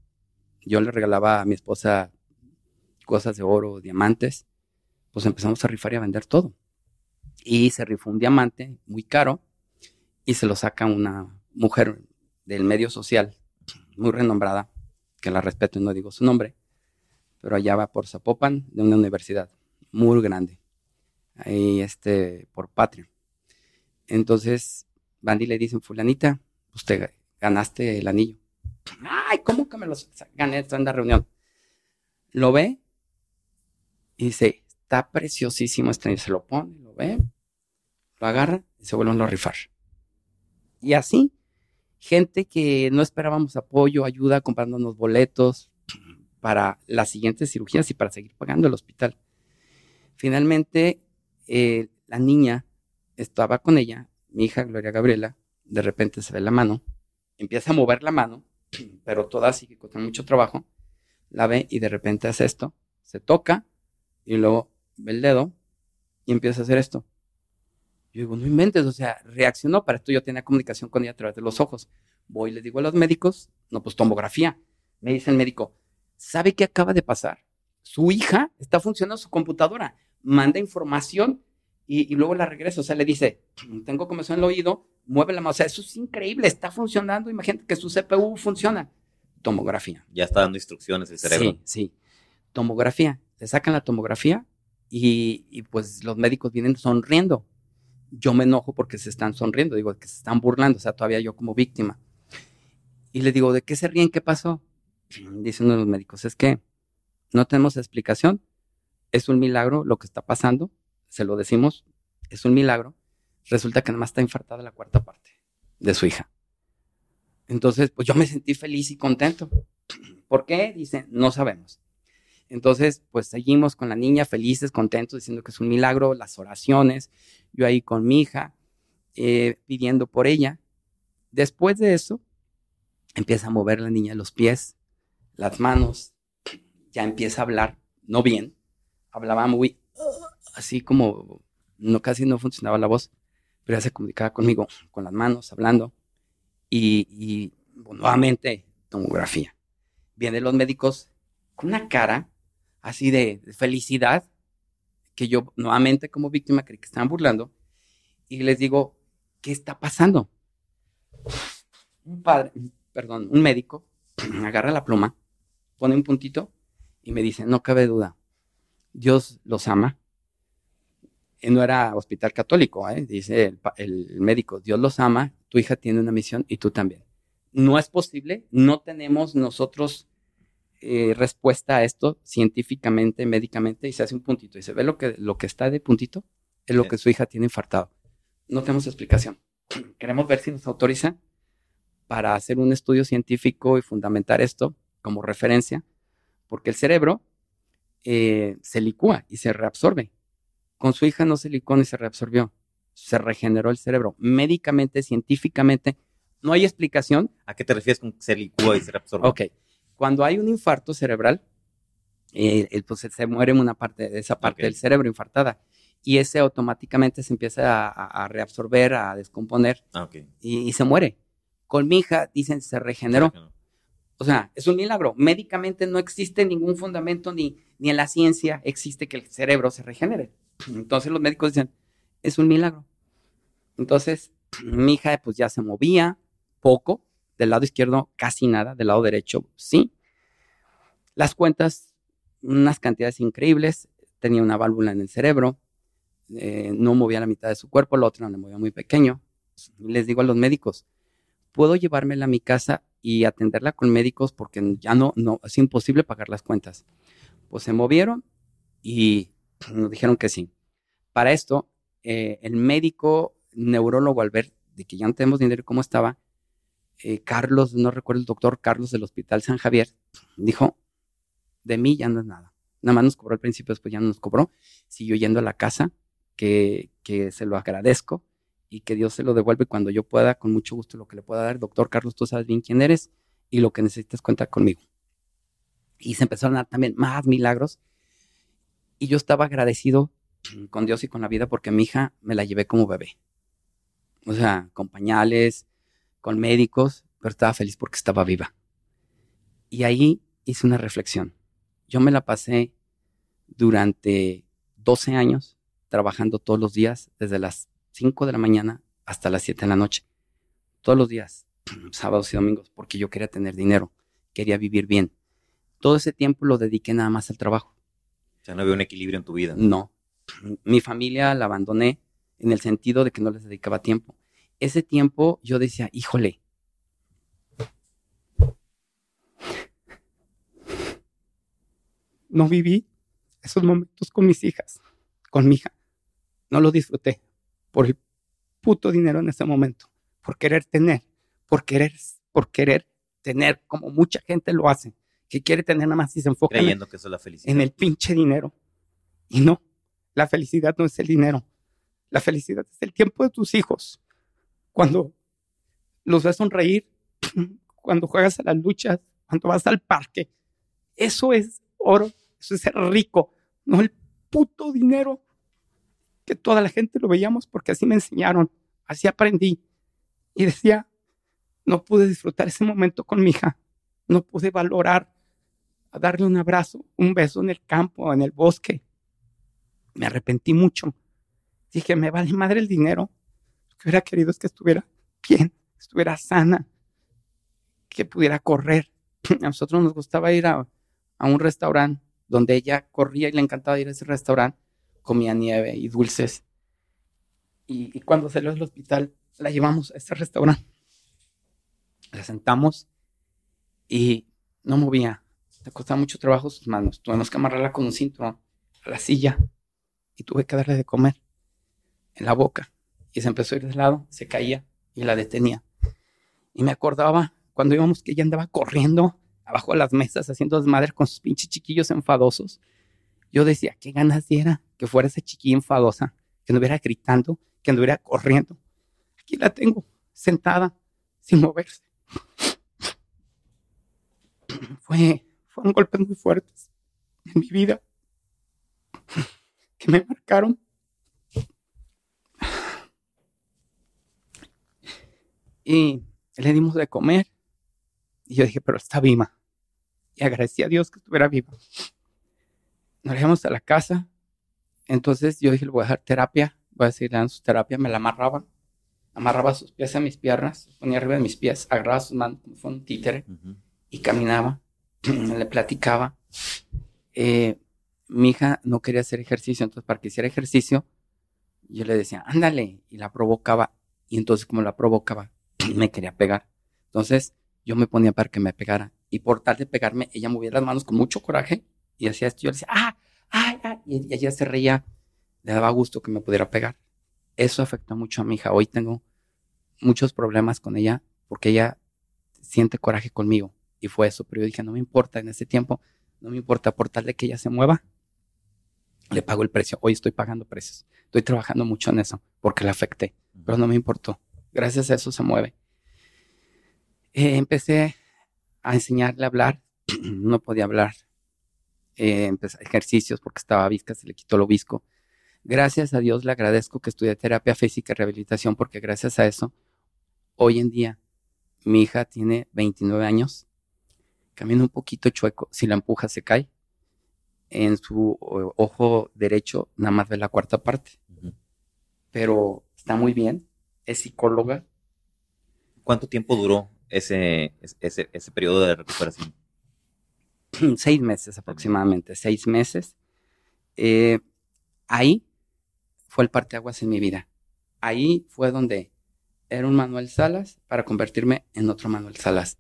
Yo le regalaba a mi esposa cosas de oro, diamantes. Pues empezamos a rifar y a vender todo. Y se rifó un diamante muy caro y se lo saca una mujer del medio social muy renombrada, que la respeto y no digo su nombre, pero allá va por Zapopan, de una universidad muy grande, ahí este, por Patria. Entonces, Bandy le dicen, fulanita, usted ganaste el anillo. Ay, ¿cómo que me lo gané en la reunión? Lo ve y dice, está preciosísimo este anillo. Se lo pone, lo ve, lo agarra y se vuelven a rifar. Y así, gente que no esperábamos apoyo, ayuda comprándonos boletos para las siguientes cirugías y para seguir pagando el hospital. Finalmente, eh, la niña estaba con ella, mi hija Gloria Gabriela, de repente se ve la mano, empieza a mover la mano, pero toda sigue con mucho trabajo, la ve y de repente hace esto, se toca y luego ve el dedo y empieza a hacer esto. Yo digo, no inventes, o sea, reaccionó, para esto yo tenía comunicación con ella a través de los ojos. Voy y le digo a los médicos, no, pues tomografía. Me dice el médico, ¿sabe qué acaba de pasar? Su hija está funcionando su computadora, manda información y, luego la regresa. O sea, le dice, tengo comezón en el oído, mueve la mano. O sea, eso es increíble, está funcionando. Imagínate que su CPU funciona. Tomografía. Ya está dando instrucciones el cerebro. Sí, sí. Tomografía. Le sacan la tomografía y, y pues los médicos vienen sonriendo yo me enojo porque se están sonriendo, digo, que se están burlando, o sea, todavía yo como víctima. Y le digo, ¿de qué se ríen? ¿Qué pasó? Dicen los médicos, es que no tenemos explicación, es un milagro lo que está pasando, se lo decimos, es un milagro. Resulta que nada más está infartada la cuarta parte de su hija. Entonces, pues yo me sentí feliz y contento. ¿Por qué? Dice, no sabemos. Entonces, pues seguimos con la niña felices, contentos, diciendo que es un milagro, las oraciones, yo ahí con mi hija, eh, pidiendo por ella. Después de eso, empieza a mover la niña los pies, las manos, ya empieza a hablar, no bien, hablaba muy así como no casi no funcionaba la voz, pero ya se comunicaba conmigo con las manos, hablando, y, y nuevamente tomografía. Vienen los médicos con una cara así de, felicidad, que yo nuevamente como víctima creí que estaban burlando, y les digo, ¿qué está pasando? Un padre, perdón, un médico agarra la pluma, pone un puntito y me dice, no cabe duda, Dios los ama. Y no era hospital católico, ¿eh? dice el, el médico, Dios los ama, tu hija tiene una misión y tú también. No es posible, no tenemos nosotros eh, respuesta a esto científicamente, médicamente, y se hace un puntito y se ve lo que, lo que está de puntito, es lo que su hija tiene infartado. No tenemos explicación. Queremos ver si nos autorizan para hacer un estudio científico y fundamentar esto como referencia, porque el cerebro eh, se licúa y se reabsorbe. Con su hija no se licuó ni se reabsorbió. Se regeneró el cerebro. Médicamente, científicamente, no hay explicación. ¿A qué te refieres con se licúa y se reabsorbe? Ok. Cuando hay un infarto cerebral, eh, pues se muere una parte de esa parte del cerebro infartada y ese automáticamente se empieza a, a reabsorber, a descomponer Ah, y se muere. Con mi hija, dicen, se regeneró. O sea, es un milagro. Médicamente no existe ningún fundamento ni, ni en la ciencia existe que el cerebro se regenere. Entonces los médicos dicen, es un milagro. Entonces, mi hija pues ya se movía poco, del lado izquierdo casi nada, del lado derecho sí. Las cuentas, unas cantidades increíbles, tenía una válvula en el cerebro, eh, no movía la mitad de su cuerpo, la otra la movía muy pequeño. Les digo a los médicos, puedo llevármela a mi casa y atenderla con médicos porque ya no, no, es imposible pagar las cuentas. Pues se movieron y nos dijeron que sí. Para esto, eh, el médico neurólogo al ver de que ya no tenemos dinero y cómo estaba, eh, Carlos, no recuerdo el doctor Carlos del Hospital San Javier, dijo, de mí ya no es nada. Nada más nos cobró al principio, después ya no nos cobró. Siguió yendo a la casa, que, que se lo agradezco y que Dios se lo devuelve cuando yo pueda, con mucho gusto lo que le pueda dar. Doctor Carlos, tú sabes bien quién eres y lo que necesites cuenta conmigo. Y se empezaron a dar también más milagros. Y yo estaba agradecido con Dios y con la vida porque mi hija me la llevé como bebé. O sea, con pañales, con médicos, pero estaba feliz porque estaba viva. Y ahí hice una reflexión. Yo me la pasé durante 12 años trabajando todos los días, desde las 5 de la mañana hasta las 7 de la noche. Todos los días, sábados y domingos, porque yo quería tener dinero, quería vivir bien. Todo ese tiempo lo dediqué nada más al trabajo. O sea, no había un equilibrio en tu vida. No. Mi familia la abandoné en el sentido de que no les dedicaba tiempo. Ese tiempo yo decía, híjole. No viví esos momentos con mis hijas, con mi hija. No lo disfruté por el puto dinero en ese momento, por querer tener, por querer, por querer tener, como mucha gente lo hace, que quiere tener nada más y se enfoca en Creyendo que eso es la felicidad. en el pinche dinero. Y no, la felicidad no es el dinero. La felicidad es el tiempo de tus hijos. Cuando los ves sonreír, cuando juegas a las luchas, cuando vas al parque. Eso es oro, eso es ser rico, no el puto dinero que toda la gente lo veíamos porque así me enseñaron, así aprendí. Y decía, no pude disfrutar ese momento con mi hija, no pude valorar a darle un abrazo, un beso en el campo, en el bosque. Me arrepentí mucho. Dije, me vale madre el dinero. Que hubiera querido es que estuviera bien, que estuviera sana, que pudiera correr. A nosotros nos gustaba ir a, a un restaurante donde ella corría y le encantaba ir a ese restaurante. Comía nieve y dulces. Y, y cuando salió del hospital, la llevamos a ese restaurante. La sentamos y no movía. Le costaba mucho trabajo sus manos. Tuvimos que amarrarla con un cinturón a la silla y tuve que darle de comer en la boca. Y se empezó a ir de lado, se caía y la detenía. Y me acordaba cuando íbamos que ella andaba corriendo abajo de las mesas haciendo desmadre con sus pinches chiquillos enfadosos. Yo decía, qué ganas diera que fuera esa chiquilla enfadosa, que anduviera gritando, que anduviera corriendo. Aquí la tengo, sentada, sin moverse. Fue, fueron golpes muy fuertes en mi vida que me marcaron. Y le dimos de comer. Y yo dije, pero está viva. Y agradecí a Dios que estuviera viva. Nos llevamos a la casa. Entonces yo dije, le voy a dejar terapia. Voy a seguir dando su terapia. Me la amarraba. Amarraba sus pies a mis piernas. Ponía arriba de mis pies. Agarraba sus manos como fue un títere. Ujú. Y caminaba. le platicaba. Eh, mi hija no quería hacer ejercicio. Entonces, para que hiciera ejercicio, yo le decía, ándale. Y la provocaba. Y entonces, como la provocaba, me quería pegar. Entonces, yo me ponía para que me pegara. Y por tal de pegarme, ella movía las manos con mucho coraje y hacía esto. Yo le decía, ¡ah! ay", Y ella se reía. Le daba gusto que me pudiera pegar. Eso afectó mucho a mi hija. Hoy tengo muchos problemas con ella porque ella siente coraje conmigo. Y fue eso. Pero yo dije, no me importa en ese tiempo, no me importa por tal de que ella se mueva, le pago el precio. Hoy estoy pagando precios. Estoy trabajando mucho en eso porque le afecté, pero no me importó. Gracias a eso se mueve. Eh, empecé a enseñarle a hablar. no podía hablar. Eh, empecé ejercicios porque estaba visca, se le quitó lo visco. Gracias a Dios le agradezco que estudié terapia física y rehabilitación porque gracias a eso, hoy en día, mi hija tiene 29 años, camina un poquito chueco, si la empuja se cae, en su ojo derecho nada más ve la cuarta parte. Pero está muy bien, es psicóloga. ¿Cuánto tiempo duró ese, ese, ese periodo de recuperación? seis meses aproximadamente, seis meses. Eh, ahí fue el parteaguas en mi vida. Ahí fue donde era un Manuel Salas para convertirme en otro Manuel Salas.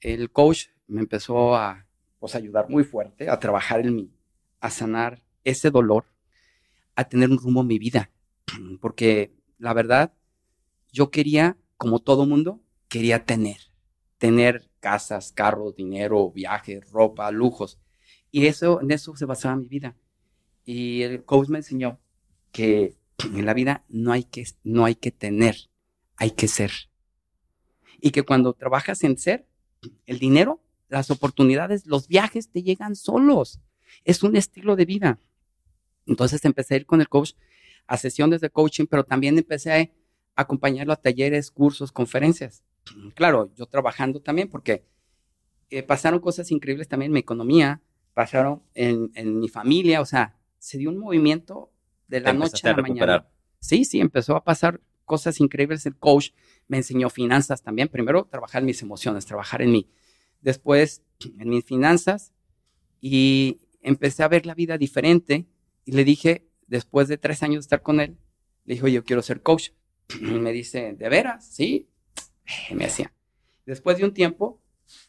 El coach me empezó a pues ayudar muy fuerte a trabajar en mí, a sanar ese dolor, a tener un rumbo en mi vida. Porque la verdad, yo quería, como todo mundo, quería tener, tener casas, carros, dinero, viajes, ropa, lujos. Y eso, en eso se basaba mi vida. Y el coach me enseñó que en la vida no hay que, no hay que tener, hay que ser. Y que cuando trabajas en ser, el dinero las oportunidades, los viajes te llegan solos. Es un estilo de vida. Entonces empecé a ir con el coach a sesiones de coaching, pero también empecé acompañarlo a talleres, cursos, conferencias. Claro, yo trabajando también porque eh, pasaron cosas increíbles también en mi economía, pasaron en, mi familia, o sea, se dio un movimiento de la noche a la mañana. Sí, sí, empezó a pasar cosas increíbles. El coach me enseñó finanzas también. Primero, trabajar en mis emociones, trabajar en mí después en mis finanzas y empecé a ver la vida diferente y le dije, después de tres años de estar con él, le dije, yo quiero ser coach. Y me dice, ¿de veras? Sí. me hacía. Después de un tiempo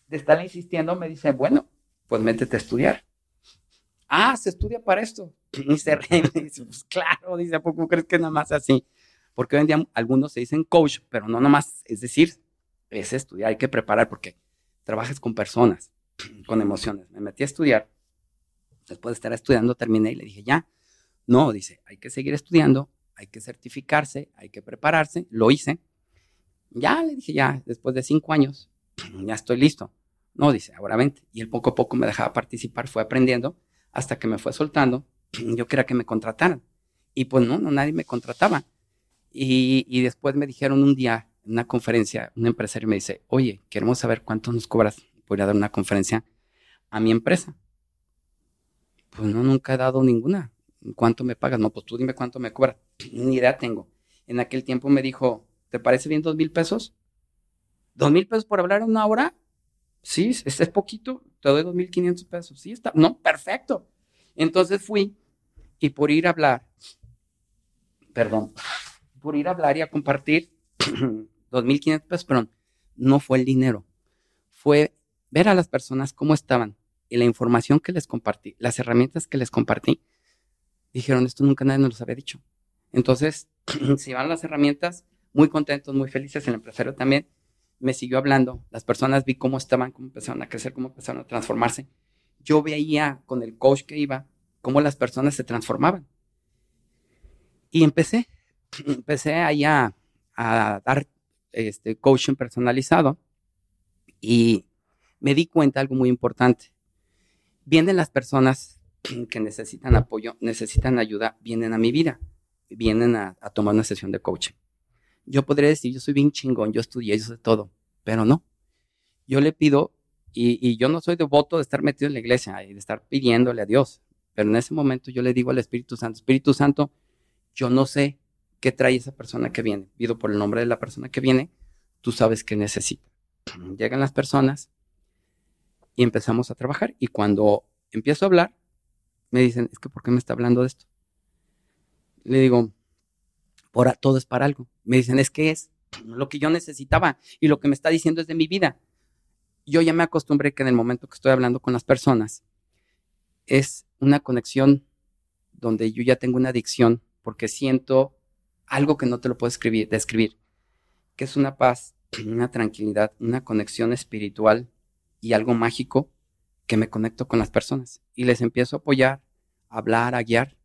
de estar insistiendo, me dice, bueno, pues métete a estudiar. Ah, se estudia para esto. Y se ríe, me dice, pues claro, dice, ¿a poco crees que nada más así? Porque hoy en día algunos se dicen coach, pero no nomás, es decir, es estudiar, hay que preparar, porque trabajes con personas, con emociones. Me metí a estudiar. Después de estar estudiando, terminé y le dije, ya. No, dice, hay que seguir estudiando, hay que certificarse, hay que prepararse. Lo hice. Ya, le dije, ya, después de cinco años, ya estoy listo. No, dice, ahora vente. Y él poco a poco me dejaba participar, fue aprendiendo, hasta que me fue soltando. Yo quería que me contrataran. Y pues no, no nadie me contrataba. Y, y después me dijeron un día, en una conferencia, un empresario me dice, oye, queremos saber cuánto nos cobras por a dar una conferencia a mi empresa. Pues no, nunca he dado ninguna. ¿Cuánto me pagas? No, pues tú dime cuánto me cobras. Ni idea tengo. En aquel tiempo me dijo, ¿te parece bien dos mil pesos? ¿Dos mil pesos por hablar una hora? Sí, es, es poquito. Te doy dos mil quinientos pesos. Sí, está. No, perfecto. Entonces fui y por ir a hablar, perdón, por ir a hablar y a compartir, 2.500 pesos, pero no fue el dinero. Fue ver a las personas cómo estaban y la información que les compartí, las herramientas que les compartí. Dijeron, esto nunca nadie nos lo había dicho. Entonces, se van las herramientas, muy contentos, muy felices, el empresario también me siguió hablando, las personas vi cómo estaban, cómo empezaron a crecer, cómo empezaron a transformarse. Yo veía con el coach que iba, cómo las personas se transformaban. Y empecé, empecé ahí a, dar este, coaching personalizado y me di cuenta algo muy importante. Vienen las personas que necesitan apoyo, necesitan ayuda, vienen a mi vida, vienen a, tomar una sesión de coaching. Yo podría decir, yo soy bien chingón, yo estudié, yo sé todo, pero no. Yo le pido, y, y yo no soy devoto de estar metido en la iglesia y de estar pidiéndole a Dios, pero en ese momento yo le digo al Espíritu Santo, Espíritu Santo, yo no sé qué trae esa persona que viene. Pido por el nombre de la persona que viene, tú sabes qué necesita. Llegan las personas y empezamos a trabajar. Y cuando empiezo a hablar, me dicen, es que ¿por qué me está hablando de esto? Le digo, por todo es para algo. Me dicen, es que es lo que yo necesitaba y lo que me está diciendo es de mi vida. Yo ya me acostumbré que en el momento que estoy hablando con las personas es una conexión donde yo ya tengo una adicción porque siento algo que no te lo puedo escribir, describir, que es una paz, una tranquilidad, una conexión espiritual y algo mágico que me conecto con las personas y les empiezo a apoyar, a hablar, a guiar.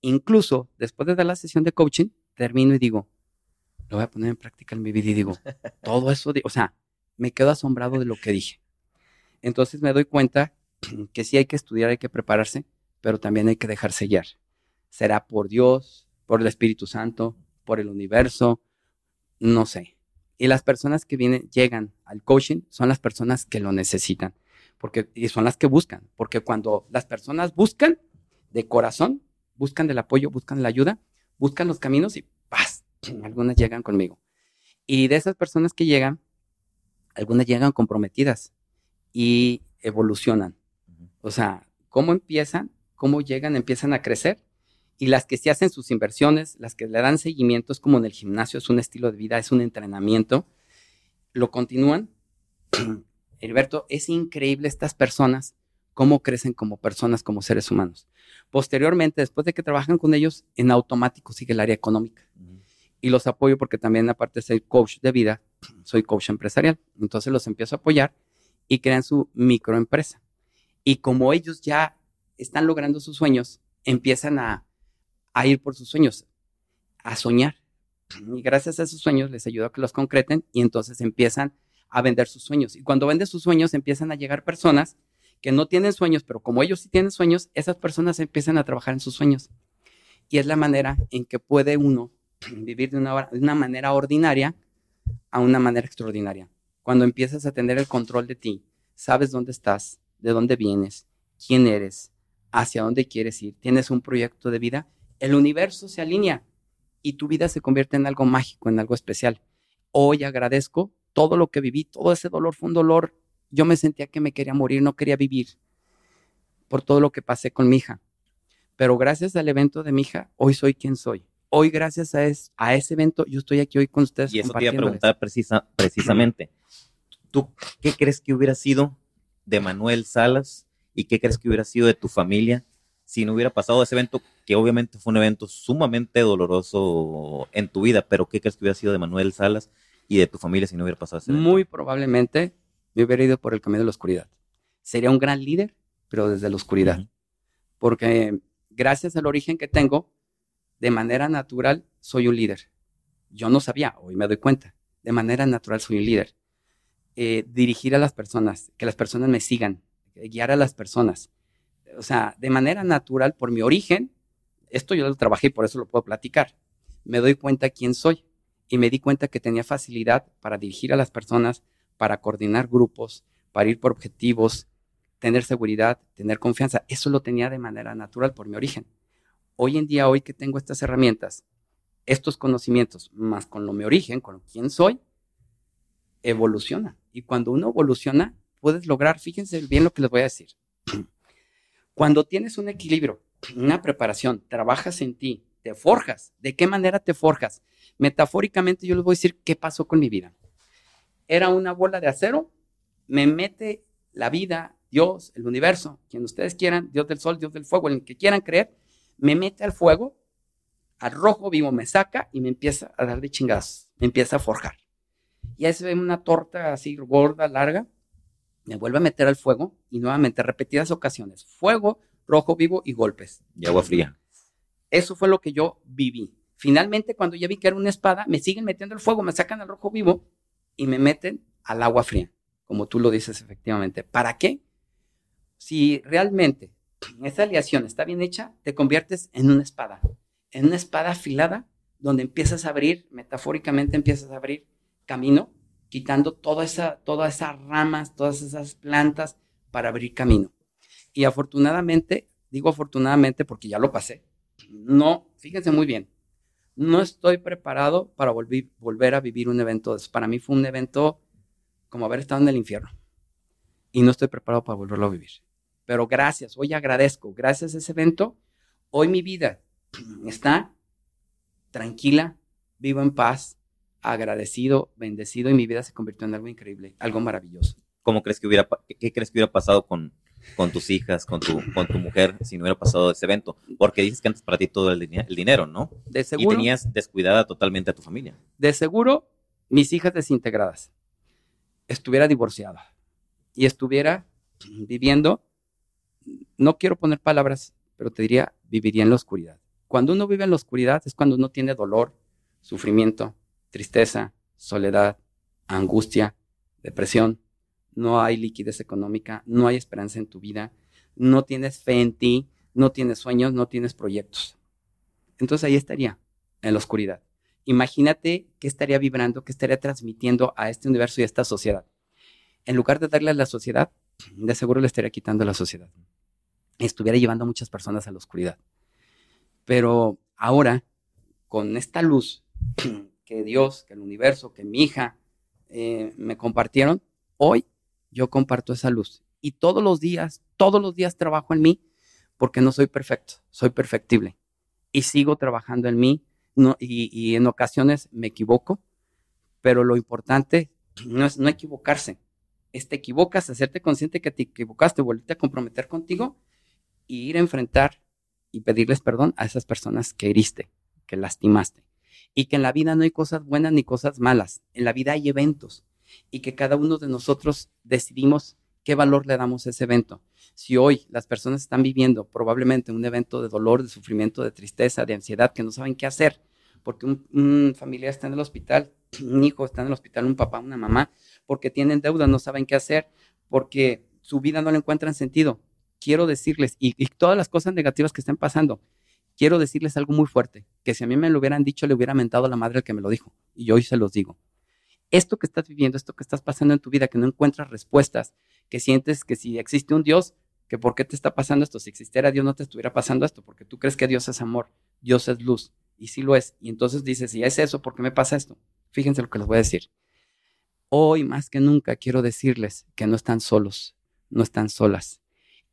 Incluso después de dar la sesión de coaching, termino y digo, lo voy a poner en práctica en mi vida y digo, todo eso, o sea, me quedo asombrado de lo que dije. Entonces me doy cuenta que sí hay que estudiar, hay que prepararse, pero también hay que dejarse guiar. Será por Dios, por el Espíritu Santo, por el universo, no sé. Y las personas que vienen, llegan al coaching son las personas que lo necesitan, porque y son las que buscan, porque cuando las personas buscan de corazón, buscan del apoyo, buscan la ayuda, buscan los caminos y ¡paz! Algunas llegan conmigo. Y de esas personas que llegan, algunas llegan comprometidas y evolucionan. O sea, ¿cómo empiezan? ¿Cómo llegan? Empiezan a crecer. Y las que se hacen sus inversiones, las que le dan seguimiento, es como en el gimnasio, es un estilo de vida, es un entrenamiento, lo continúan. Heriberto, es increíble estas personas, cómo crecen como personas, como seres humanos. Posteriormente, después de que trabajan con ellos, en automático sigue el área económica. Y los apoyo porque también, aparte de ser coach de vida, soy coach empresarial. Entonces los empiezo a apoyar y crean su microempresa. Y como ellos ya están logrando sus sueños, empiezan a, ir por sus sueños, a soñar. Y gracias a esos sueños les ayudo a que los concreten y entonces empiezan a vender sus sueños. Y cuando venden sus sueños empiezan a llegar personas que no tienen sueños, pero como ellos sí tienen sueños, esas personas empiezan a trabajar en sus sueños. Y es la manera en que puede uno vivir de una, de una manera ordinaria a una manera extraordinaria. Cuando empiezas a tener el control de ti, sabes dónde estás, de dónde vienes, quién eres, hacia dónde quieres ir, tienes un proyecto de vida, el universo se alinea y tu vida se convierte en algo mágico, en algo especial. Hoy agradezco todo lo que viví, todo ese dolor fue un dolor. Yo me sentía que me quería morir, no quería vivir por todo lo que pasé con mi hija. Pero gracias al evento de mi hija, hoy soy quien soy hoy gracias a, a ese evento, yo estoy aquí hoy con ustedes. Y eso te iba a preguntar precisa, precisamente. ¿Tú qué crees que hubiera sido de Manuel Salas y qué crees que hubiera sido de tu familia si no hubiera pasado ese evento, que obviamente fue un evento sumamente doloroso en tu vida, pero qué crees que hubiera sido de Manuel Salas y de tu familia si no hubiera pasado ese evento? Muy probablemente me hubiera ido por el camino de la oscuridad. Sería un gran líder, pero desde la oscuridad. Porque gracias al origen que tengo, de manera natural soy un líder. Yo no sabía, hoy me doy cuenta. De manera natural soy un líder. Eh, dirigir a las personas, que las personas me sigan, guiar a las personas. O sea, de manera natural, por mi origen, esto yo lo trabajé y por eso lo puedo platicar. Me doy cuenta quién soy y me di cuenta que tenía facilidad para dirigir a las personas, para coordinar grupos, para ir por objetivos, tener seguridad, tener confianza. Eso lo tenía de manera natural por mi origen hoy en día, hoy que tengo estas herramientas, estos conocimientos, más con lo mi origen, con quién soy, evoluciona. Y cuando uno evoluciona, puedes lograr, fíjense bien lo que les voy a decir. Cuando tienes un equilibrio, una preparación, trabajas en ti, te forjas. ¿De qué manera te forjas? Metafóricamente yo les voy a decir qué pasó con mi vida. Era una bola de acero, me mete la vida, Dios, el universo, quien ustedes quieran, Dios del sol, Dios del fuego, el que quieran creer, me mete al fuego, al rojo vivo me saca y me empieza a dar de chingazos, me empieza a forjar. Y ahí se ve una torta así gorda, larga, me vuelve a meter al fuego y nuevamente repetidas ocasiones, fuego, rojo vivo y golpes. Y agua fría. Eso fue lo que yo viví. Finalmente, cuando ya vi que era una espada, me siguen metiendo al fuego, me sacan al rojo vivo y me meten al agua fría, como tú lo dices efectivamente. ¿Para qué? Si realmente esa aleación está bien hecha, te conviertes en una espada, en una espada afilada donde empiezas a abrir, metafóricamente empiezas a abrir camino, quitando toda esa, todas esas ramas, todas esas plantas para abrir camino. Y afortunadamente, digo afortunadamente porque ya lo pasé, no, fíjense muy bien, no estoy preparado para volver, a vivir un evento Para mí fue un evento como haber estado en el infierno. Y no estoy preparado para volverlo a vivir. Pero gracias, hoy agradezco, gracias a ese evento, hoy mi vida está tranquila, vivo en paz, agradecido, bendecido y mi vida se convirtió en algo increíble, algo maravilloso. ¿Cómo crees que hubiera, qué crees que hubiera pasado con, con tus hijas, con tu, con tu mujer, si no hubiera pasado ese evento? Porque dices que antes para ti todo el, el dinero, ¿no? De seguro. Y tenías descuidada totalmente a tu familia. De seguro, mis hijas desintegradas, estuviera divorciada y estuviera viviendo no quiero poner palabras pero te diría, viviría en la oscuridad. Cuando uno vive en la oscuridad es cuando uno tiene dolor, sufrimiento, tristeza, soledad, angustia, depresión. No hay liquidez económica, no hay esperanza en tu vida, no tienes fe en ti, no tienes sueños, no tienes proyectos. Entonces ahí estaría, en la oscuridad. Imagínate qué estaría vibrando, qué estaría transmitiendo a este universo y a esta sociedad. En lugar de darle a la sociedad, de seguro le estaría quitando a la sociedad. Estuviera llevando a muchas personas a la oscuridad. Pero ahora, con esta luz que Dios, que el universo, que mi hija eh, me compartieron, hoy yo comparto esa luz. Y todos los días, todos los días trabajo en mí porque no soy perfecto, soy perfectible. Y sigo trabajando en mí y, en ocasiones me equivoco, pero lo importante no es no equivocarse, es te equivocas, hacerte consciente que te equivocaste, volverte a comprometer contigo y ir a enfrentar y pedirles perdón a esas personas que heriste, que lastimaste. Y que en la vida no hay cosas buenas ni cosas malas, en la vida hay eventos y que cada uno de nosotros decidimos qué valor le damos a ese evento. Si hoy las personas están viviendo probablemente un evento de dolor, de sufrimiento, de tristeza, de ansiedad, que no saben qué hacer, porque un, familiar está en el hospital, un hijo está en el hospital, un papá, una mamá, porque tienen deuda, no saben qué hacer, porque su vida no le encuentran sentido. Quiero decirles, y, y todas las cosas negativas que estén pasando, quiero decirles algo muy fuerte, que si a mí me lo hubieran dicho, le hubiera mentado a la madre el que me lo dijo, y hoy se los digo. Esto que estás viviendo, esto que estás pasando en tu vida, que no encuentras respuestas, que sientes que si existe un Dios, que por qué te está pasando esto, si existiera Dios no te estuviera pasando esto, porque tú crees que Dios es amor, Dios es luz, y sí lo es. Y entonces dices, si es eso, ¿por qué me pasa esto? Fíjense lo que les voy a decir. Hoy más que nunca quiero decirles que no están solos, no están solas.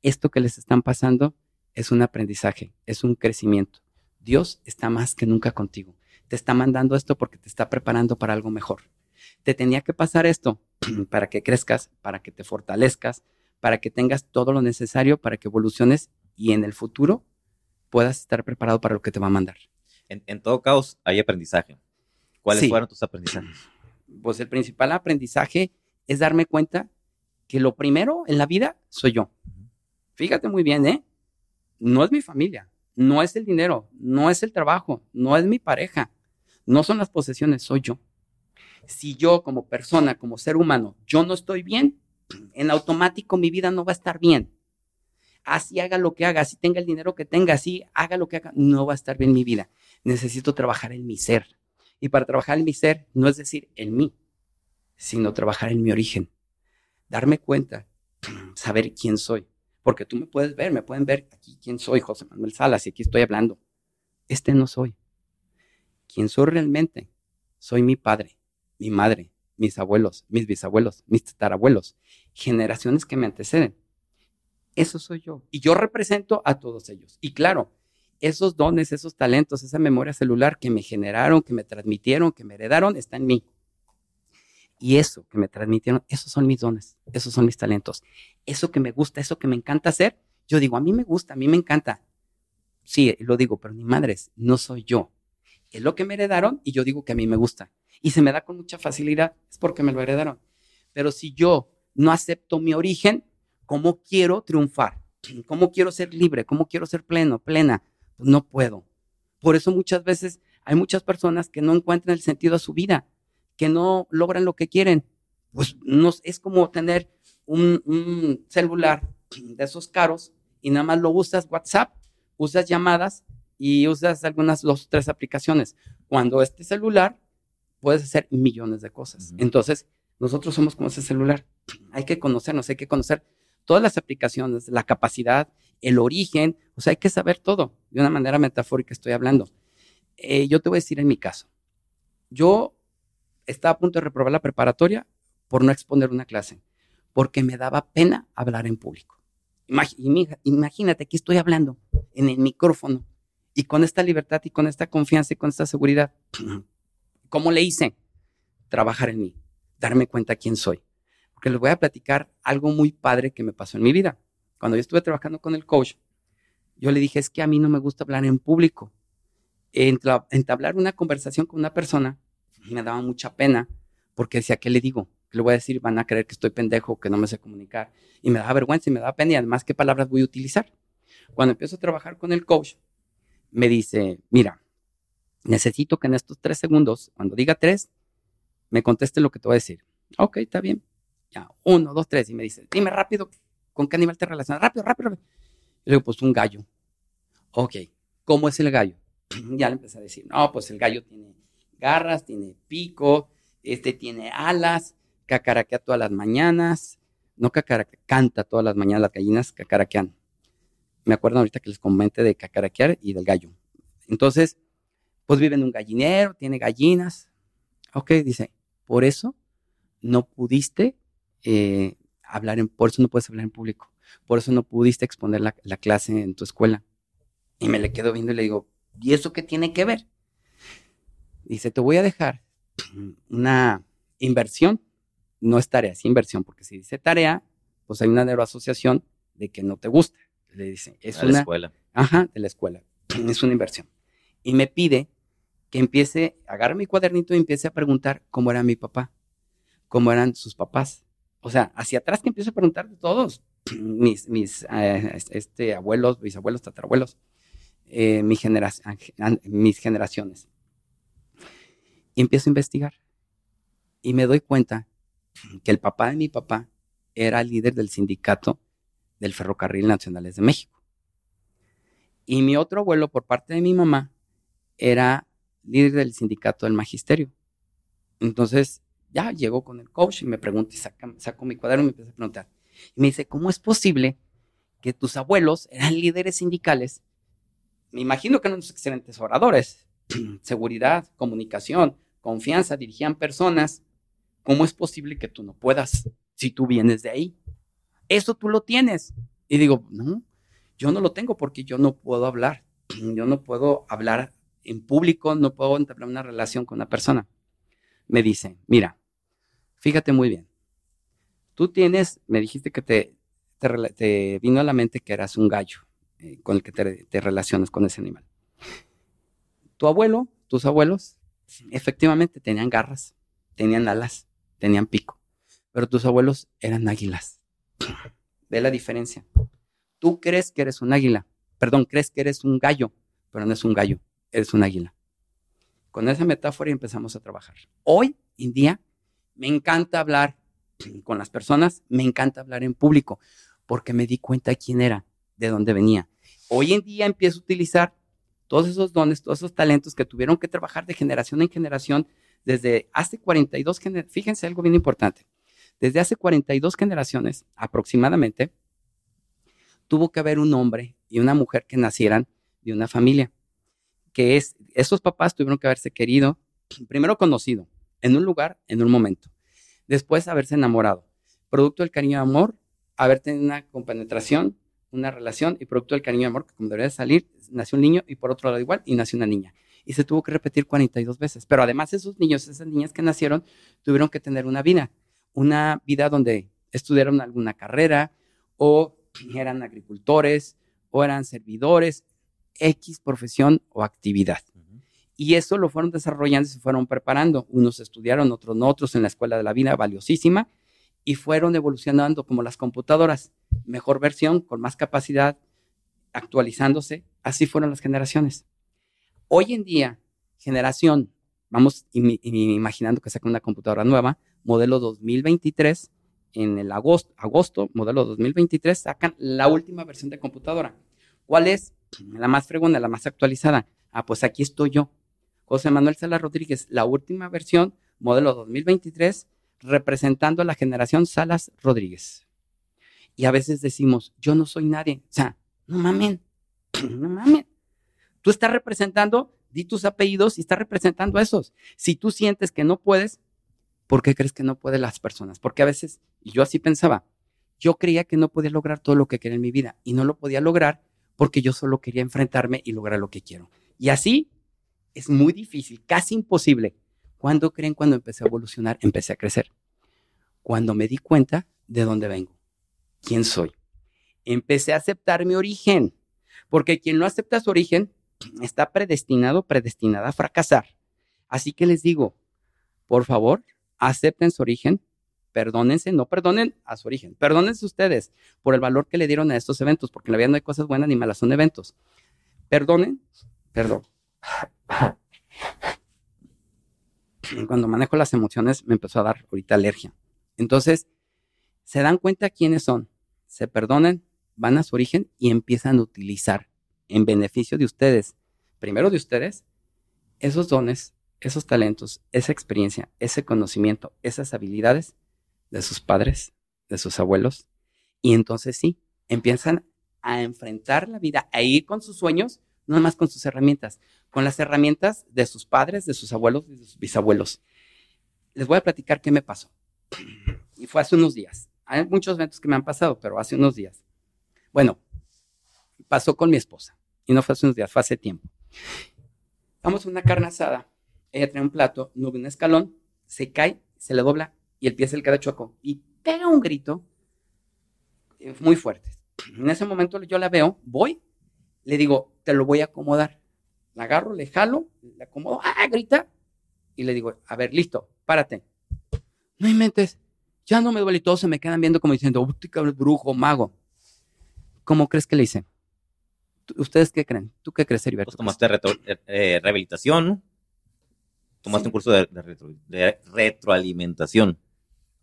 Esto que les están pasando es un aprendizaje, es un crecimiento. Dios está más que nunca contigo. Te está mandando esto porque te está preparando para algo mejor. Te tenía que pasar esto para que crezcas, para que te fortalezcas, para que tengas todo lo necesario para que evoluciones y en el futuro puedas estar preparado para lo que te va a mandar. En, todo caos hay aprendizaje. ¿Cuáles fueron tus aprendizajes? Pues el principal aprendizaje es darme cuenta que lo primero en la vida soy yo. Fíjate muy bien, ¿eh? No es mi familia, no es el dinero, no es el trabajo, no es mi pareja, no son las posesiones, soy yo. Si yo como persona, como ser humano, yo no estoy bien, en automático mi vida no va a estar bien. Así haga lo que haga, así tenga el dinero que tenga, así haga lo que haga, no va a estar bien mi vida. Necesito trabajar en mi ser. Y para trabajar en mi ser, no es decir en mí, sino trabajar en mi origen. Darme cuenta, saber quién soy. Porque tú me puedes ver, me pueden ver aquí quién soy, José Manuel Salas, y aquí estoy hablando. Este no soy. ¿Quién soy realmente? Soy mi padre, mi madre, mis abuelos, mis bisabuelos, mis tatarabuelos, generaciones que me anteceden. Eso soy yo. Y yo represento a todos ellos. Y claro, esos dones, esos talentos, esa memoria celular que me generaron, que me transmitieron, que me heredaron, está en mí. Y eso que me transmitieron, esos son mis dones, esos son mis talentos. Eso que me gusta, eso que me encanta hacer, yo digo, a mí me gusta, a mí me encanta. Sí, lo digo, pero ni madres, no soy yo. Es lo que me heredaron y yo digo que a mí me gusta y se me da con mucha facilidad, es porque me lo heredaron. Pero si yo no acepto mi origen, ¿cómo quiero triunfar? ¿Cómo quiero ser libre? ¿Cómo quiero ser pleno, plena? Pues no puedo. Por eso muchas veces hay muchas personas que no encuentran el sentido a su vida, que no logran lo que quieren. Pues no, es como tener un, un celular de esos caros y nada más lo usas WhatsApp, usas llamadas y usas algunas dos, tres aplicaciones. Cuando este celular puedes hacer millones de cosas. Entonces, nosotros somos como ese celular. Hay que conocernos, hay que conocer todas las aplicaciones, la capacidad, el origen, o sea, hay que saber todo. De una manera metafórica estoy hablando. Eh, yo te voy a decir en mi caso, yo estaba a punto de reprobar la preparatoria por no exponer una clase, porque me daba pena hablar en público. Imagínate, aquí estoy hablando en el micrófono y con esta libertad y con esta confianza y con esta seguridad. ¿Cómo le hice? Trabajar en mí, darme cuenta quién soy. Porque les voy a platicar algo muy padre que me pasó en mi vida. Cuando yo estuve trabajando con el coach, yo le dije, es que a mí no me gusta hablar en público. Entablar una conversación con una persona me daba mucha pena porque decía, ¿qué le digo? ¿Qué le voy a decir? Van a creer que estoy pendejo, que no me sé comunicar. Y me daba vergüenza y me daba pena y además, ¿qué palabras voy a utilizar? Cuando empiezo a trabajar con el coach, me dice, mira, necesito que en estos tres segundos, cuando diga tres, me conteste lo que te voy a decir. Ok, está bien. Ya, uno, dos, tres. Y me dice, dime rápido, ¿con qué animal te relacionas? Rápido, rápido, rápido. Y le digo, pues un gallo. Ok, ¿cómo es el gallo? ya le empecé a decir, no, pues el gallo tiene garras, tiene pico, este tiene alas, cacaraquea todas las mañanas, no cacaraquea, canta todas las mañanas, las gallinas cacaraquean. Me acuerdo ahorita que les comenté de cacaraquear y del gallo. Entonces, pues vive en un gallinero, tiene gallinas. Ok, dice, por eso no pudiste eh, hablar en, por eso no puedes hablar en público, por eso no pudiste exponer la, la clase en tu escuela. Y me le quedo viendo y le digo, ¿y eso qué tiene que ver? Dice, te voy a dejar una inversión, no es tarea, es inversión, porque si dice tarea, pues hay una neuroasociación de que no te gusta. Le dice, es de una... la escuela. Ajá, de la escuela. Es una inversión. Y me pide que empiece, agarre mi cuadernito y empiece a preguntar cómo era mi papá, cómo eran sus papás. O sea, hacia atrás que empiezo a preguntar de todos, mis, mis eh, este, abuelos, bisabuelos, tatarabuelos, eh, mi mis generaciones. Y empiezo a investigar. Y me doy cuenta que el papá de mi papá era líder del sindicato del Ferrocarril Nacionales de México. Y mi otro abuelo, por parte de mi mamá, era líder del sindicato del magisterio. Entonces, ya llegó con el coach y me pregunta saca, saco mi cuaderno y me empieza a preguntar. Y me dice, ¿cómo es posible que tus abuelos eran líderes sindicales? Me imagino que eran unos excelentes oradores. Seguridad, comunicación, confianza, dirigían personas. ¿Cómo es posible que tú no puedas si tú vienes de ahí? Eso tú lo tienes. Y digo, no, yo no lo tengo porque yo no puedo hablar. Yo no puedo hablar en público, no puedo entablar una relación con una persona. Me dice, mira, fíjate muy bien. Tú tienes, me dijiste que te, vino a la mente que eras un gallo eh, con el que te, te relacionas con ese animal. Tu abuelo, tus abuelos, efectivamente tenían garras, tenían alas, tenían pico, pero tus abuelos eran águilas. Ve la diferencia. Tú crees que eres un águila, perdón, crees que eres un gallo, pero no es un gallo, eres un águila. Con esa metáfora empezamos a trabajar. Hoy en día me encanta hablar con las personas, me encanta hablar en público, porque me di cuenta de quién era, de dónde venía. Hoy en día empiezo a utilizar todos esos dones, todos esos talentos que tuvieron que trabajar de generación en generación desde hace 42 generaciones. Fíjense algo bien importante. Desde hace 42 generaciones aproximadamente, tuvo que haber un hombre y una mujer que nacieran de una familia. Que es, esos papás tuvieron que haberse querido, primero conocido, en un lugar, en un momento. Después haberse enamorado. Producto del cariño y amor, haber tenido una compenetración, una relación y producto del cariño y amor, que como debería salir, nació un niño y por otro lado igual, y nació una niña. Y se tuvo que repetir 42 veces. Pero además esos niños, esas niñas que nacieron, tuvieron que tener una vida. Una vida donde estudiaron alguna carrera o eran agricultores o eran servidores, X profesión o actividad. Y eso lo fueron desarrollando y se fueron preparando. Unos estudiaron, otros no, otros en la escuela de la vida, valiosísima, y fueron evolucionando como las computadoras. Mejor versión, con más capacidad, actualizándose. Así fueron las generaciones. Hoy en día, generación, vamos imaginando que saca una computadora nueva, modelo 2023, en el agosto, agosto, modelo 2023, sacan la última versión de computadora. ¿Cuál es? La más fregona, la más actualizada. Ah, pues aquí estoy yo. José Manuel Sala Rodríguez, la última versión, modelo 2023, representando a la generación Salas Rodríguez. Y a veces decimos, yo no soy nadie. O sea, no mamen, no mamen. Tú estás representando, di tus apellidos y estás representando a esos. Si tú sientes que no puedes, ¿por qué crees que no pueden las personas? Porque a veces, y yo así pensaba, yo creía que no podía lograr todo lo que quería en mi vida y no lo podía lograr porque yo solo quería enfrentarme y lograr lo que quiero. Y así es muy difícil, casi imposible. ¿Cuándo creen cuando empecé a evolucionar? Empecé a crecer. Cuando me di cuenta de dónde vengo, quién soy. Empecé a aceptar mi origen, porque quien no acepta su origen está predestinado, predestinada a fracasar. Así que les digo, por favor, acepten su origen, perdónense, no perdonen a su origen, perdónense ustedes por el valor que le dieron a estos eventos, porque en la vida no hay cosas buenas ni malas, son eventos. Perdonen, perdón. Cuando manejo las emociones me empezó a dar ahorita alergia. Entonces, se dan cuenta quiénes son, se perdonen, van a su origen y empiezan a utilizar en beneficio de ustedes, primero de ustedes, esos dones, esos talentos, esa experiencia, ese conocimiento, esas habilidades de sus padres, de sus abuelos, y entonces sí, empiezan a enfrentar la vida, a ir con sus sueños, no más con sus herramientas, con las herramientas de sus padres, de sus abuelos y de sus bisabuelos. Les voy a platicar qué me pasó. Y fue hace unos días. Hay muchos eventos que me han pasado, pero hace unos días. Bueno, pasó con mi esposa. Y no fue hace unos días, fue hace tiempo. Vamos a una carne asada. Ella trae un plato, no un escalón, se cae, se le dobla y el pie se le queda chueco. Y pega un grito eh, muy fuerte. En ese momento yo la veo, voy, le digo, te lo voy a acomodar. La agarro, le jalo, le acomodo, ¡ah! grita. Y le digo, a ver, listo, párate. No inventes, ya no me duele y todos se me quedan viendo como diciendo, brujo, mago. ¿Cómo crees que le hice? ¿Ustedes qué creen? ¿Tú qué crees, Heriberto? Pues tomaste eh, eh, rehabilitación, tomaste un curso de, retroalimentación.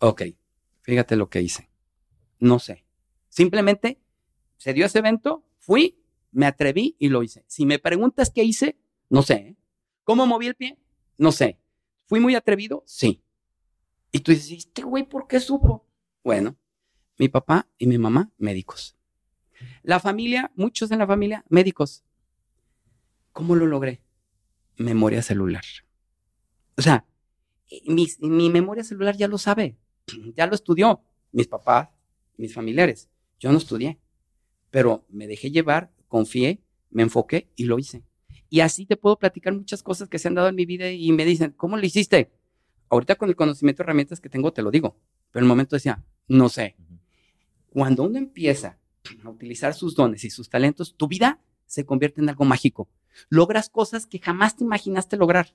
Ok, fíjate lo que hice. No sé. Simplemente se dio ese evento, fui, me atreví y lo hice. Si me preguntas qué hice, no sé. ¿eh? ¿Cómo moví el pie? No sé. ¿Fui muy atrevido? Sí. Y tú dices, ¿este güey por qué supo? Bueno, mi papá y mi mamá, médicos. La familia, muchos en la familia, médicos. ¿Cómo lo logré? Memoria celular. O sea, mi, mi memoria celular ya lo sabe, ya lo estudió mis papás, mis familiares. Yo no estudié, pero me dejé llevar, confié, me enfoqué y lo hice. Y así te puedo platicar muchas cosas que se han dado en mi vida y me dicen, ¿cómo lo hiciste? Ahorita con el conocimiento de herramientas que tengo te lo digo, pero en el momento decía, no sé. Cuando uno empieza a utilizar sus dones y sus talentos, tu vida se convierte en algo mágico. Logras cosas que jamás te imaginaste lograr.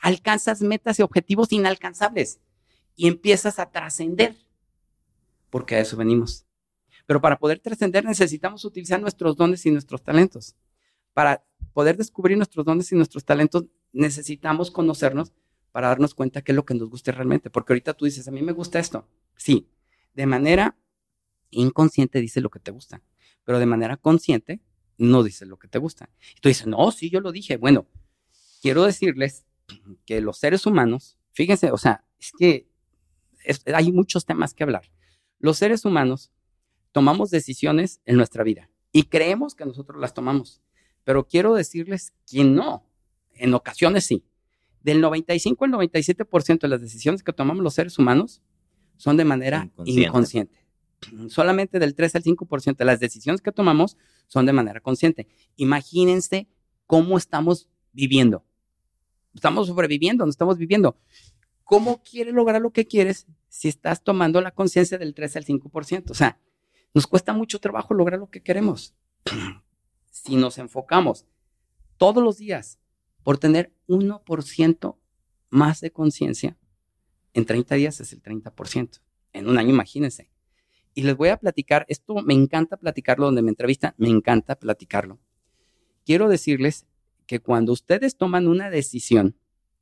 Alcanzas metas y objetivos inalcanzables y empiezas a trascender, porque a eso venimos. Pero para poder trascender necesitamos utilizar nuestros dones y nuestros talentos. Para poder descubrir nuestros dones y nuestros talentos necesitamos conocernos para darnos cuenta qué es lo que nos gusta realmente. Porque ahorita tú dices, a mí me gusta esto. Sí, de manera inconsciente dice lo que te gusta, pero de manera consciente no dice lo que te gusta. Y tú dices, no, sí, yo lo dije. Bueno, quiero decirles que los seres humanos, fíjense, o sea, es que hay muchos temas que hablar. Los seres humanos tomamos decisiones en nuestra vida y creemos que nosotros las tomamos, pero quiero decirles que no, en ocasiones sí. Del 95 al 97% de las decisiones que tomamos los seres humanos son de manera inconsciente solamente del 3 al 5% de las decisiones que tomamos son de manera consciente. Imagínense cómo estamos viviendo. Estamos sobreviviendo, no estamos viviendo. ¿Cómo quieres lograr lo que quieres si estás tomando la conciencia del 3 al 5%? O sea, nos cuesta mucho trabajo lograr lo que queremos. si nos enfocamos todos los días por tener 1% más de conciencia, en 30 días es el 30%. En un año, imagínense y les voy a platicar, esto me encanta platicarlo donde me entrevistan, me encanta platicarlo. Quiero decirles que cuando ustedes toman una decisión,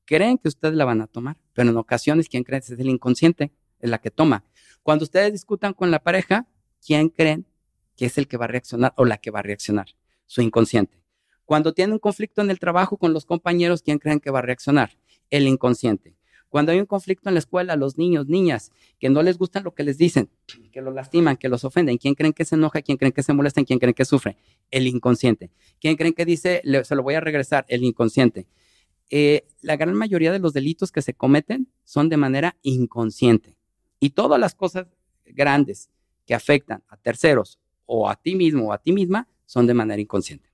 creen que ustedes la van a tomar, pero en ocasiones quien creen es el inconsciente, es la que toma. Cuando ustedes discutan con la pareja, ¿quién creen que es el que va a reaccionar o la que va a reaccionar? Su inconsciente. Cuando tienen un conflicto en el trabajo con los compañeros, ¿quién creen que va a reaccionar? El inconsciente. Cuando hay un conflicto en la escuela, los niños, niñas, que no les gusta lo que les dicen, que los lastiman, que los ofenden, ¿quién creen que se enoja? ¿Quién creen que se molesta? ¿Quién creen que sufre? El inconsciente. ¿Quién creen que dice, se lo voy a regresar? El inconsciente. Eh, la gran mayoría de los delitos que se cometen son de manera inconsciente. Y todas las cosas grandes que afectan a terceros o a ti mismo o a ti misma son de manera inconsciente.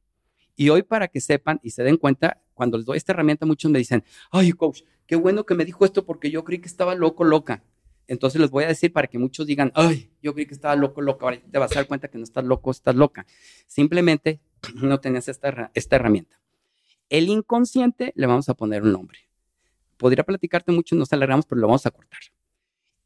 Y hoy para que sepan y se den cuenta, cuando les doy esta herramienta, muchos me dicen, ay, coach, qué bueno que me dijo esto porque yo creí que estaba loco, loca. Entonces les voy a decir para que muchos digan, ay, yo creí que estaba loco, loca. Ahora te vas a dar cuenta que no estás loco, estás loca. Simplemente no tenías esta, esta herramienta. El inconsciente le vamos a poner un nombre. Podría platicarte mucho, nos alargamos, pero lo vamos a cortar.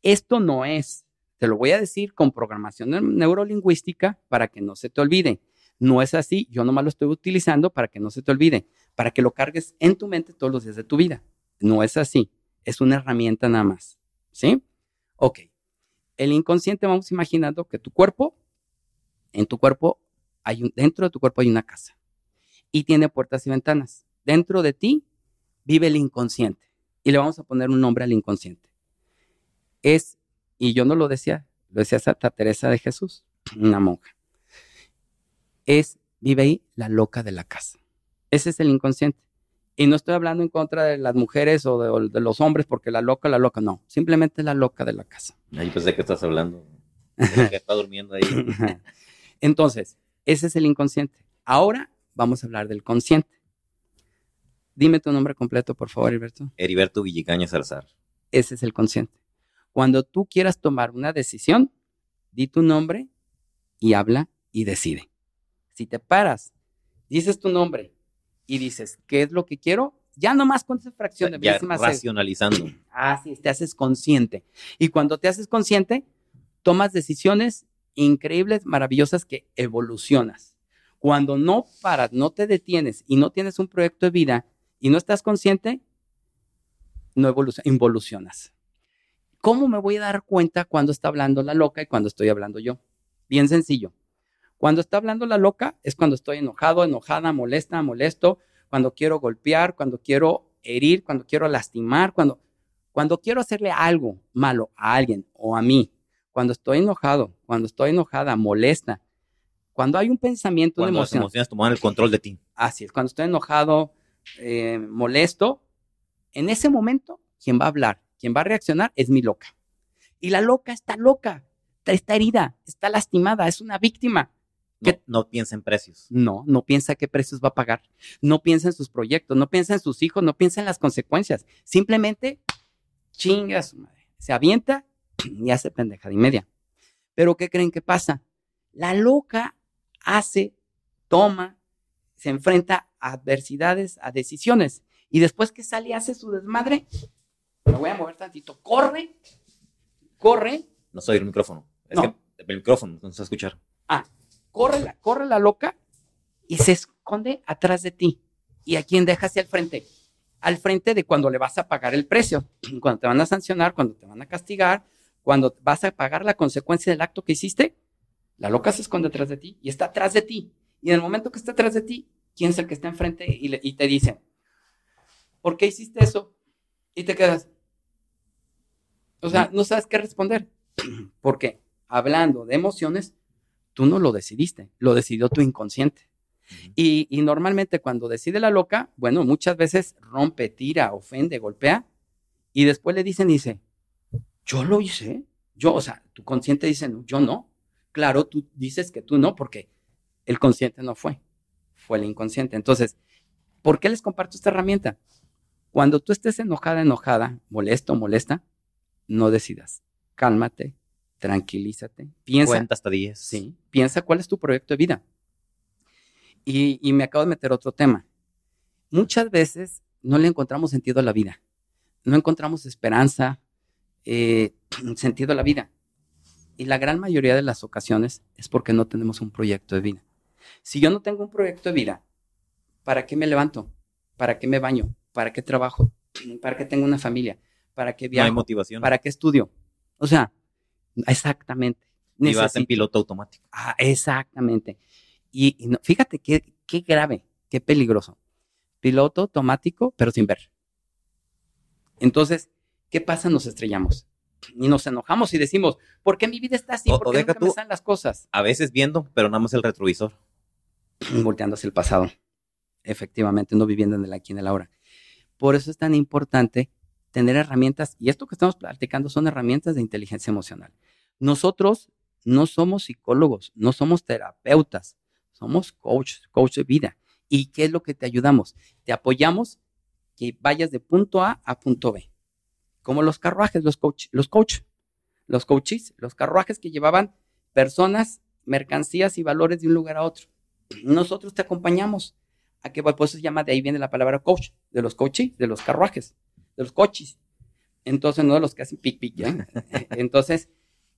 Esto no es, te lo voy a decir con programación neurolingüística para que no se te olvide. No es así, yo nomás lo estoy utilizando para que no se te olvide, para que lo cargues en tu mente todos los días de tu vida. No es así, es una herramienta nada más. ¿Sí? Ok. El inconsciente, vamos imaginando que tu cuerpo, en tu cuerpo, hay un, dentro de tu cuerpo hay una casa y tiene puertas y ventanas. Dentro de ti vive el inconsciente y le vamos a poner un nombre al inconsciente. Es, y yo no lo decía, lo decía Santa Teresa de Jesús, una monja es, vive ahí la loca de la casa. Ese es el inconsciente. Y no estoy hablando en contra de las mujeres o de, los hombres porque la loca, la loca, no. Simplemente la loca de la casa. Ahí de qué estás hablando. que está durmiendo ahí. Entonces, ese es el inconsciente. Ahora vamos a hablar del consciente. Dime tu nombre completo, por favor, Heriberto. Heriberto Villicaña Salazar. Ese es el consciente. Cuando tú quieras tomar una decisión, di tu nombre y habla y decide. Si te paras, dices tu nombre y dices, ¿qué es lo que quiero? Ya nomás con esa fracción de ya racionalizando. Ah, sí, te haces consciente. Y cuando te haces consciente, tomas decisiones increíbles, maravillosas que evolucionas. Cuando no paras, no te detienes y no tienes un proyecto de vida y no estás consciente, no evolucionas. ¿Cómo me voy a dar cuenta cuando está hablando la loca y cuando estoy hablando yo? Bien sencillo. Cuando está hablando la loca es cuando estoy enojado, enojada, molesta, molesto, cuando quiero golpear, cuando quiero herir, cuando quiero lastimar, cuando, cuando quiero hacerle algo malo a alguien o a mí, cuando estoy enojado, cuando estoy enojada, molesta, cuando hay un pensamiento, cuando una emoción. Las emociones toman el control de ti. Así es, cuando estoy enojado, eh, molesto, en ese momento, quien va a hablar, quien va a reaccionar es mi loca. Y la loca está loca, está herida, está lastimada, es una víctima. No, piensa en precios. No, no piensa qué precios va a pagar. No piensa en sus proyectos, no piensa en sus hijos, no piensa en las consecuencias. Simplemente chinga a su madre. Se avienta y hace pendejada y media. Pero ¿qué creen que pasa? La loca hace, toma, se enfrenta a adversidades, a decisiones. Y después que sale y hace su desmadre, me voy a mover tantito, corre, corre. No soy el micrófono. Es que el micrófono, no se va a escuchar. Ah, corre la, corre la loca y se esconde atrás de ti. ¿Y a quién deja hacia el frente? Al frente de cuando le vas a pagar el precio, cuando te van a sancionar, cuando te van a castigar, cuando vas a pagar la consecuencia del acto que hiciste, la loca se esconde atrás de ti y está atrás de ti. Y en el momento que está atrás de ti, ¿quién es el que está enfrente y, y te dice, ¿por qué hiciste eso? Y te quedas. O sea, no sabes qué responder. Porque hablando de emociones, Tú no lo decidiste, lo decidió tu inconsciente. y, normalmente cuando decide la loca, bueno, muchas veces rompe, tira, ofende, golpea, y después le dicen, dice, yo lo hice, yo, o sea, tu consciente dice, no, yo no. Claro, tú dices que tú no, porque el consciente no fue, fue el inconsciente. Entonces, ¿por qué les comparto esta herramienta? Cuando tú estés enojada, enojada, molesto, molesta, no decidas. Cálmate, tranquilízate, piensa. Cuenta hasta 10. Sí, piensa cuál es tu proyecto de vida. Y, me acabo de meter otro tema. Muchas veces no le encontramos sentido a la vida, no encontramos esperanza, eh, sentido a la vida. Y la gran mayoría de las ocasiones es porque no tenemos un proyecto de vida. Si yo no tengo un proyecto de vida, ¿para qué me levanto? ¿Para qué me baño? ¿Para qué trabajo? ¿Para qué tengo una familia? ¿Para qué viajo? No hay motivación. ¿Para qué estudio? O sea, Exactamente. Y vas en piloto automático. Ah, exactamente. Y, fíjate qué, qué grave, qué peligroso. Piloto automático, pero sin ver. Entonces, ¿qué pasa? Nos estrellamos y nos enojamos y decimos, ¿por qué mi vida está así? ¿Por qué nunca me las cosas? A veces viendo, pero nada más el retrovisor. Volteando hacia el pasado. Efectivamente, no viviendo en el aquí y en el ahora. Por eso es tan importante tener herramientas, y esto que estamos platicando son herramientas de inteligencia emocional. Nosotros no somos psicólogos, no somos terapeutas, somos coach, coach de vida. ¿Y qué es lo que te ayudamos? Te apoyamos que vayas de punto A a punto B. Como los carruajes, los coach, los coach, los coaches, los carruajes que llevaban personas, mercancías y valores de un lugar a otro. Nosotros te acompañamos a que, pues se llama, de ahí viene la palabra coach, de los coaches, de los carruajes de los coches. Entonces, no de los que hacen pic, pic, ¿ya? Entonces,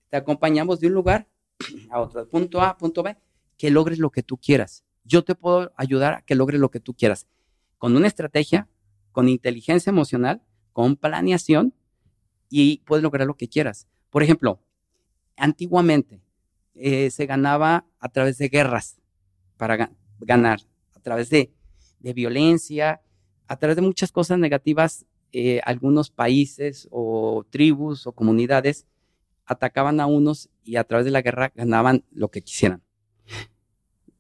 te acompañamos de un lugar a otro, punto A, punto B, que logres lo que tú quieras. Yo te puedo ayudar a que logres lo que tú quieras. Con una estrategia, con inteligencia emocional, con planeación y puedes lograr lo que quieras. Por ejemplo, antiguamente eh, se ganaba a través de guerras para ganar, a través de, violencia, a través de muchas cosas negativas. Eh, algunos países o tribus o comunidades atacaban a unos y a través de la guerra ganaban lo que quisieran.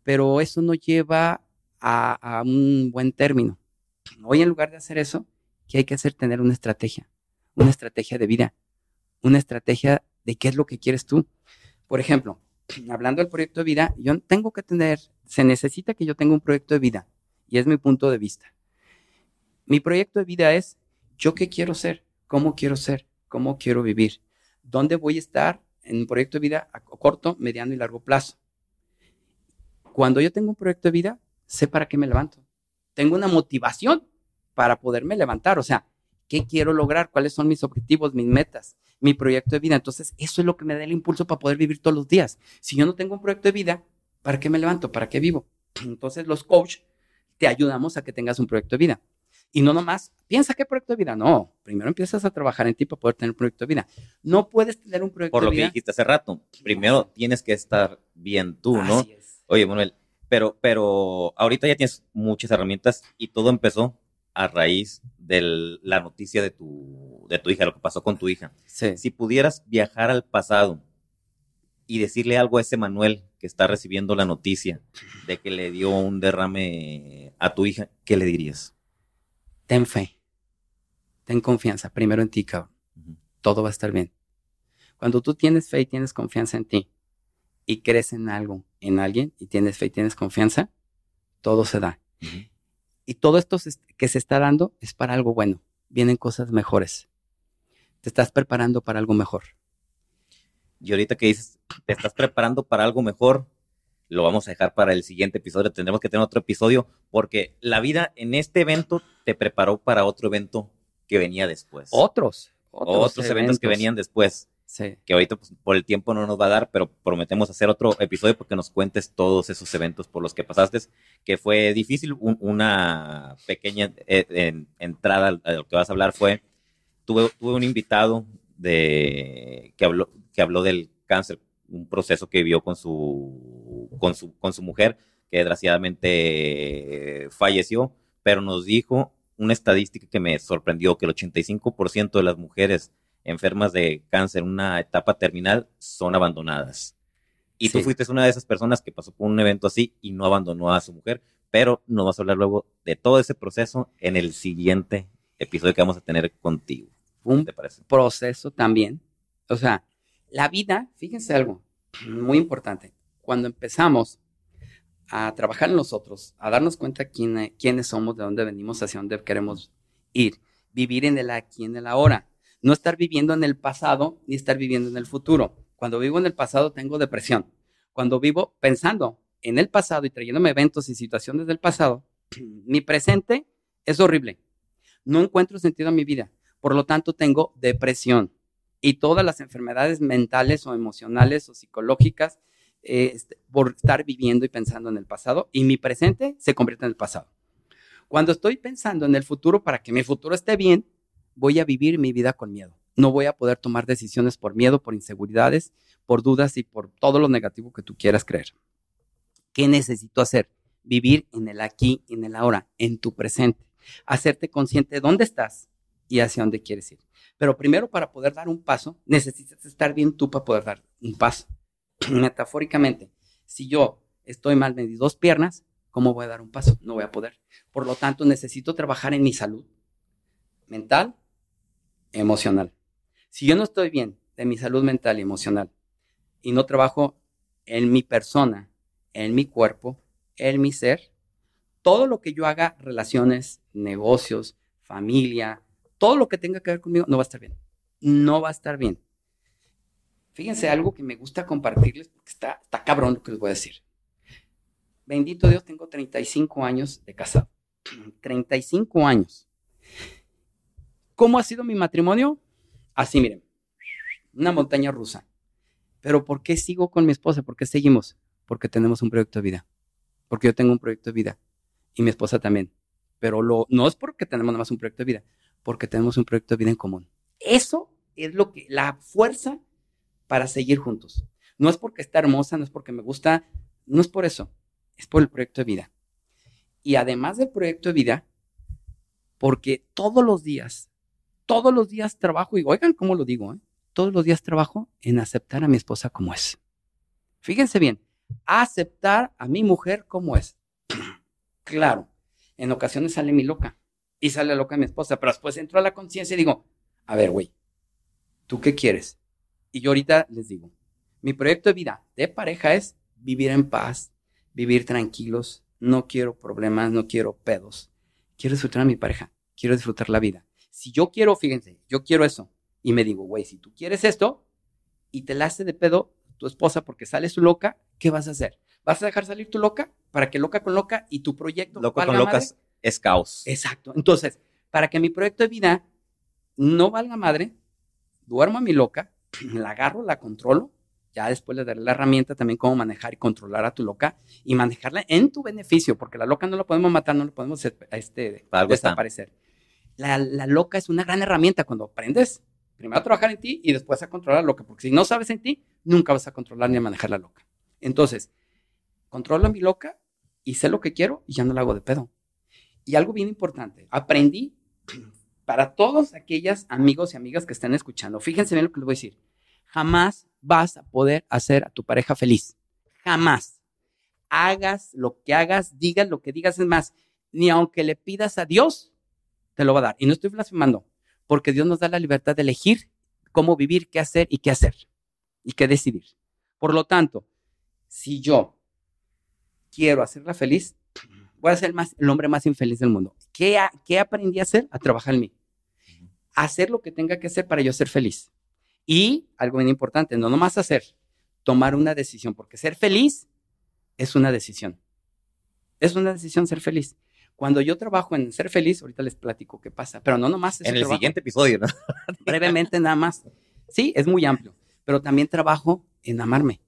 Pero eso no lleva a, a un buen término. Hoy en lugar de hacer eso, ¿qué hay que hacer? Tener una estrategia, una estrategia de vida, una estrategia de qué es lo que quieres tú. Por ejemplo, hablando del proyecto de vida, yo tengo que tener, se necesita que yo tenga un proyecto de vida y es mi punto de vista. Mi proyecto de vida es yo qué quiero ser, cómo quiero ser, cómo quiero vivir, dónde voy a estar en un proyecto de vida a corto, mediano y largo plazo. Cuando yo tengo un proyecto de vida, sé para qué me levanto. Tengo una motivación para poderme levantar, o sea, ¿qué quiero lograr? ¿Cuáles son mis objetivos, mis metas? mi proyecto de vida. Entonces, eso es lo que me da el impulso para poder vivir todos los días. Si yo no tengo un proyecto de vida, ¿para qué me levanto? ¿Para qué vivo? Entonces, los coach te ayudamos a que tengas un proyecto de vida. Y no nomás, piensa qué proyecto de vida. No, primero empiezas a trabajar en ti para poder tener un proyecto de vida. No puedes tener un proyecto de vida. Por lo que dijiste hace rato, primero tienes que estar bien tú, ¿no? Así es. Oye, Manuel, pero, pero ahorita ya tienes muchas herramientas y todo empezó a raíz de la noticia de tu, de tu hija, lo que pasó con tu hija. Si pudieras viajar al pasado y decirle algo a ese Manuel que está recibiendo la noticia de que le dio un derrame a tu hija, ¿qué le dirías? Ten fe, ten confianza, primero en ti, cabrón. Todo va a estar bien. Cuando tú tienes fe y tienes confianza en ti y crees en algo, en alguien, y tienes fe y tienes confianza, todo se da. Y todo esto que se está dando es para algo bueno. Vienen cosas mejores. Te estás preparando para algo mejor. Y ahorita que dices, te estás preparando para algo mejor, lo vamos a dejar para el siguiente episodio. Tendremos que tener otro episodio porque la vida en este evento te preparó para otro evento que venía después. Otros. Otros, eventos que venían después. Que ahorita pues, por el tiempo no nos va a dar, pero prometemos hacer otro episodio porque nos cuentes todos esos eventos por los que pasaste, que fue difícil. una pequeña eh, entrada a lo que vas a hablar fue, tuve, tuve un invitado de, que, habló, que habló del cáncer, un proceso que vivió con su, con su, con su mujer, que desgraciadamente falleció, pero nos dijo una estadística que me sorprendió, que el 85% de las mujeres enfermas de cáncer en una etapa terminal son abandonadas. Y tú fuiste una de esas personas que pasó por un evento así y no abandonó a su mujer, pero nos vas a hablar luego de todo ese proceso en el siguiente episodio que vamos a tener contigo. Un proceso también. O sea, la vida, fíjense algo muy importante. Cuando empezamos a trabajar en nosotros, a darnos cuenta quién, quiénes somos, de dónde venimos, hacia dónde queremos ir, vivir en el aquí, en el ahora no estar viviendo en el pasado ni estar viviendo en el futuro. Cuando vivo en el pasado tengo depresión. Cuando vivo pensando en el pasado y trayéndome eventos y situaciones del pasado, mi presente es horrible. No encuentro sentido en mi vida. Por lo tanto, tengo depresión. Y todas las enfermedades mentales o emocionales o psicológicas eh, este, por estar viviendo y pensando en el pasado. Y mi presente se convierte en el pasado. Cuando estoy pensando en el futuro para que mi futuro esté bien, voy a vivir mi vida con miedo. No voy a poder tomar decisiones por miedo, por inseguridades, por dudas y por todo lo negativo que tú quieras creer. ¿Qué necesito hacer? Vivir en el aquí, en el ahora, en tu presente. Hacerte consciente de dónde estás y hacia dónde quieres ir. Pero primero para poder dar un paso, necesitas estar bien tú para poder dar un paso. Metafóricamente, si yo estoy mal de dos piernas, ¿cómo voy a dar un paso? No voy a poder. Por lo tanto, necesito trabajar en mi salud mental, emocional. Si yo no estoy bien de mi salud mental y emocional y no trabajo en mi persona, en mi cuerpo, en mi ser, todo lo que yo haga, relaciones, negocios, familia, todo lo que tenga que ver conmigo, no va a estar bien. No va a estar bien. Fíjense algo que me gusta compartirles porque está, está cabrón lo que les voy a decir. Bendito Dios, tengo 35 años de casado. 35 años. ¿Cómo ha sido mi matrimonio? Así, miren, una montaña rusa. Pero ¿por qué sigo con mi esposa? ¿Por qué seguimos? Porque tenemos un proyecto de vida. Porque yo tengo un proyecto de vida y mi esposa también. Pero lo, no es porque tenemos nada más un proyecto de vida, porque tenemos un proyecto de vida en común. Eso es lo que, la fuerza para seguir juntos. No es porque está hermosa, no es porque me gusta, no es por eso, es por el proyecto de vida. Y además del proyecto de vida, porque todos los días, todos los días trabajo, y oigan cómo lo digo, ¿eh? todos los días trabajo en aceptar a mi esposa como es. Fíjense bien, aceptar a mi mujer como es. claro, en ocasiones sale mi loca y sale loca mi esposa, pero después entro a la conciencia y digo, a ver, güey, ¿tú qué quieres? Y yo ahorita les digo, mi proyecto de vida de pareja es vivir en paz, vivir tranquilos, no quiero problemas, no quiero pedos. Quiero disfrutar a mi pareja, quiero disfrutar la vida. Si yo quiero, fíjense, yo quiero eso, y me digo, güey, si tú quieres esto y te la hace de pedo tu esposa porque sale su loca, ¿qué vas a hacer? ¿Vas a dejar salir tu loca para que loca con loca y tu proyecto loca con locas es caos? Exacto. Entonces, para que mi proyecto de vida no valga madre, duermo a mi loca, la agarro, la controlo, ya después le daré la herramienta también cómo manejar y controlar a tu loca y manejarla en tu beneficio, porque la loca no la podemos matar, no la podemos este, desaparecer. La, loca es una gran herramienta cuando aprendes primero a trabajar en ti y después a controlar la loca, porque si no sabes en ti, nunca vas a controlar ni a manejar la loca. Entonces, controlo a mi loca y sé lo que quiero y ya no la hago de pedo. Y algo bien importante, aprendí para todos aquellos amigos y amigas que están escuchando, fíjense bien lo que les voy a decir, jamás vas a poder hacer a tu pareja feliz, jamás. Hagas lo que hagas, digas lo que digas, es más, ni aunque le pidas a Dios, te lo va a dar. Y no estoy blasfemando, porque Dios nos da la libertad de elegir cómo vivir, qué hacer y qué hacer y qué decidir. Por lo tanto, si yo quiero hacerla feliz, voy a ser más, el hombre más infeliz del mundo. ¿Qué, ¿Qué aprendí a hacer? A trabajar en mí. Hacer lo que tenga que hacer para yo ser feliz. Y algo bien importante, no nomás hacer, tomar una decisión, porque ser feliz es una decisión. Es una decisión ser feliz. Cuando yo trabajo en ser feliz, ahorita les platico qué pasa, pero no nomás. En el siguiente episodio, ¿no? brevemente nada más. Sí, es muy amplio, pero también trabajo en amarme.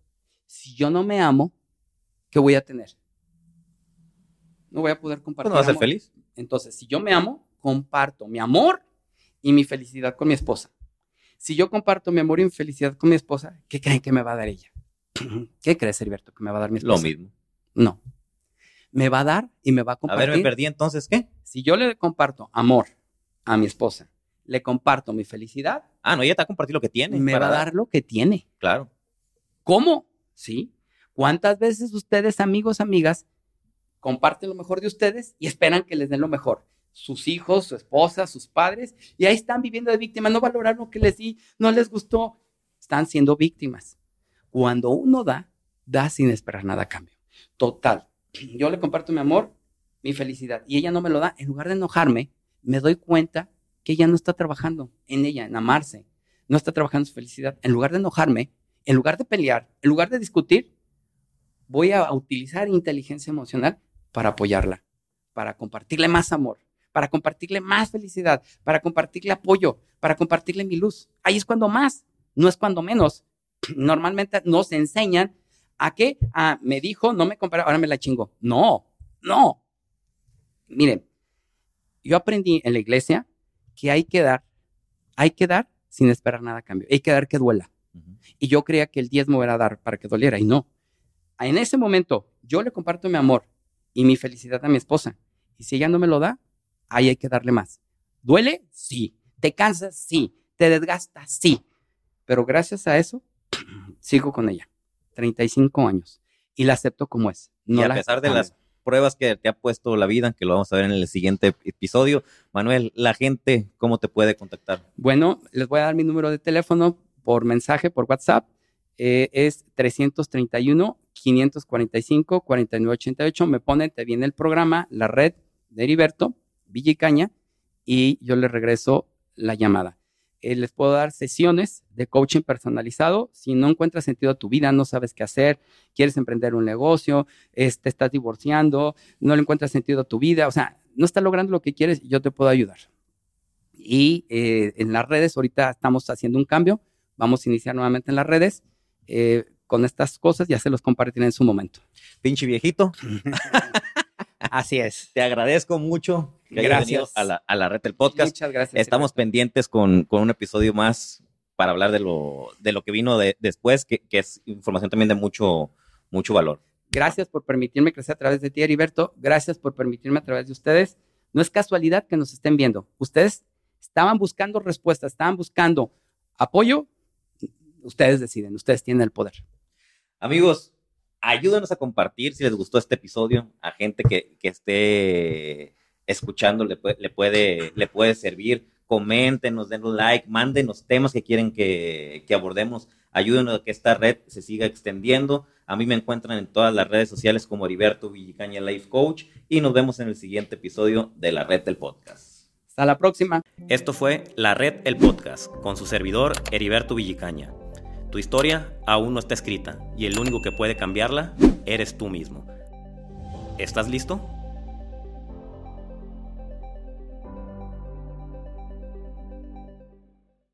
Si yo no me amo, ¿qué voy a tener? No voy a poder compartir. ¿No vas a ser feliz? Entonces, si yo me amo, comparto mi amor y mi felicidad con mi esposa. Si yo comparto mi amor y mi felicidad con mi esposa, ¿qué creen que me va a dar ella? ¿Qué crees, Heriberto, que me va a dar mi esposa? Lo mismo. No, me va a dar y me va a compartir. A ver, me perdí entonces, ¿qué? Si yo le comparto amor a mi esposa, le comparto mi felicidad. Ah, no, ella te va a compartir lo que tiene. Me va a dar lo que tiene. Claro. ¿Cómo? Sí. ¿Cuántas veces ustedes, amigos, amigas, comparten lo mejor de ustedes y esperan que les den lo mejor? Sus hijos, su esposa, sus padres, y ahí están viviendo de víctimas, no valoraron lo que les di, no les gustó, están siendo víctimas. Cuando uno da, da sin esperar nada a cambio. Total, yo le comparto mi amor, mi felicidad, y ella no me lo da, en lugar de enojarme, me doy cuenta que ella no está trabajando en ella, en amarse, no está trabajando su felicidad. En lugar de enojarme, en lugar de pelear, en lugar de discutir, voy a utilizar inteligencia emocional para apoyarla, para compartirle más amor, para compartirle más felicidad, para compartirle apoyo, para compartirle mi luz. Ahí es cuando más, no es cuando menos. Normalmente nos enseñan ¿A qué? Ah, me dijo, no me compró, ahora me la chingo. No, no. Miren, yo aprendí en la iglesia que hay que dar, hay que dar sin esperar nada a cambio. Hay que dar que duela. Y yo creía que el diezmo era dar para que doliera y no. En ese momento yo le comparto mi amor y mi felicidad a mi esposa. Y si ella no me lo da, ahí hay que darle más. ¿Duele? Sí. ¿Te cansas? Sí. ¿Te desgastas? Sí. Pero gracias a eso, sigo con ella. 35 años y la acepto como es. No y a pesar de las pruebas que te ha puesto la vida, que lo vamos a ver en el siguiente episodio, Manuel, la gente, ¿cómo te puede contactar? Bueno, les voy a dar mi número de teléfono por mensaje, por WhatsApp. Eh, es 331-545-4988. Me ponen, te viene el programa, la red de Heriberto, Villicaña, y yo le regreso la llamada. Eh, les puedo dar sesiones de coaching personalizado. Si no encuentras sentido a tu vida, no sabes qué hacer, quieres emprender un negocio, te este, estás divorciando, no le encuentras sentido a tu vida, o sea, no estás logrando lo que quieres, yo te puedo ayudar. Y eh, en las redes, ahorita estamos haciendo un cambio. Vamos a iniciar nuevamente en las redes. Eh, con estas cosas ya se los compartiré en su momento. Pinche viejito. Así es. Te agradezco mucho que hayas venido Gracias. a la, a la red del podcast. Muchas gracias. Estamos pendientes con, con un episodio más para hablar de lo, de lo que vino de- después, que, que es información también de mucho, mucho valor. Gracias por permitirme crecer a través de ti, Heriberto. Gracias por permitirme a través de ustedes. No es casualidad que nos estén viendo. Ustedes estaban buscando respuestas, estaban buscando apoyo. Ustedes deciden, ustedes tienen el poder. Amigos, ayúdenos a compartir si les gustó este episodio a gente que, que esté escuchando, le puede, le, puede, le puede servir. Coméntenos, denos like, mándenos temas que quieren que, que abordemos. Ayúdenos a que esta red se siga extendiendo. A mí me encuentran en todas las redes sociales como Heriberto Villicaña Life Coach y nos vemos en el siguiente episodio de la red del podcast. Hasta la próxima. Esto fue La Red El Podcast con su servidor Heriberto Villicaña. Tu historia aún no está escrita y el único que puede cambiarla eres tú mismo. ¿Estás listo?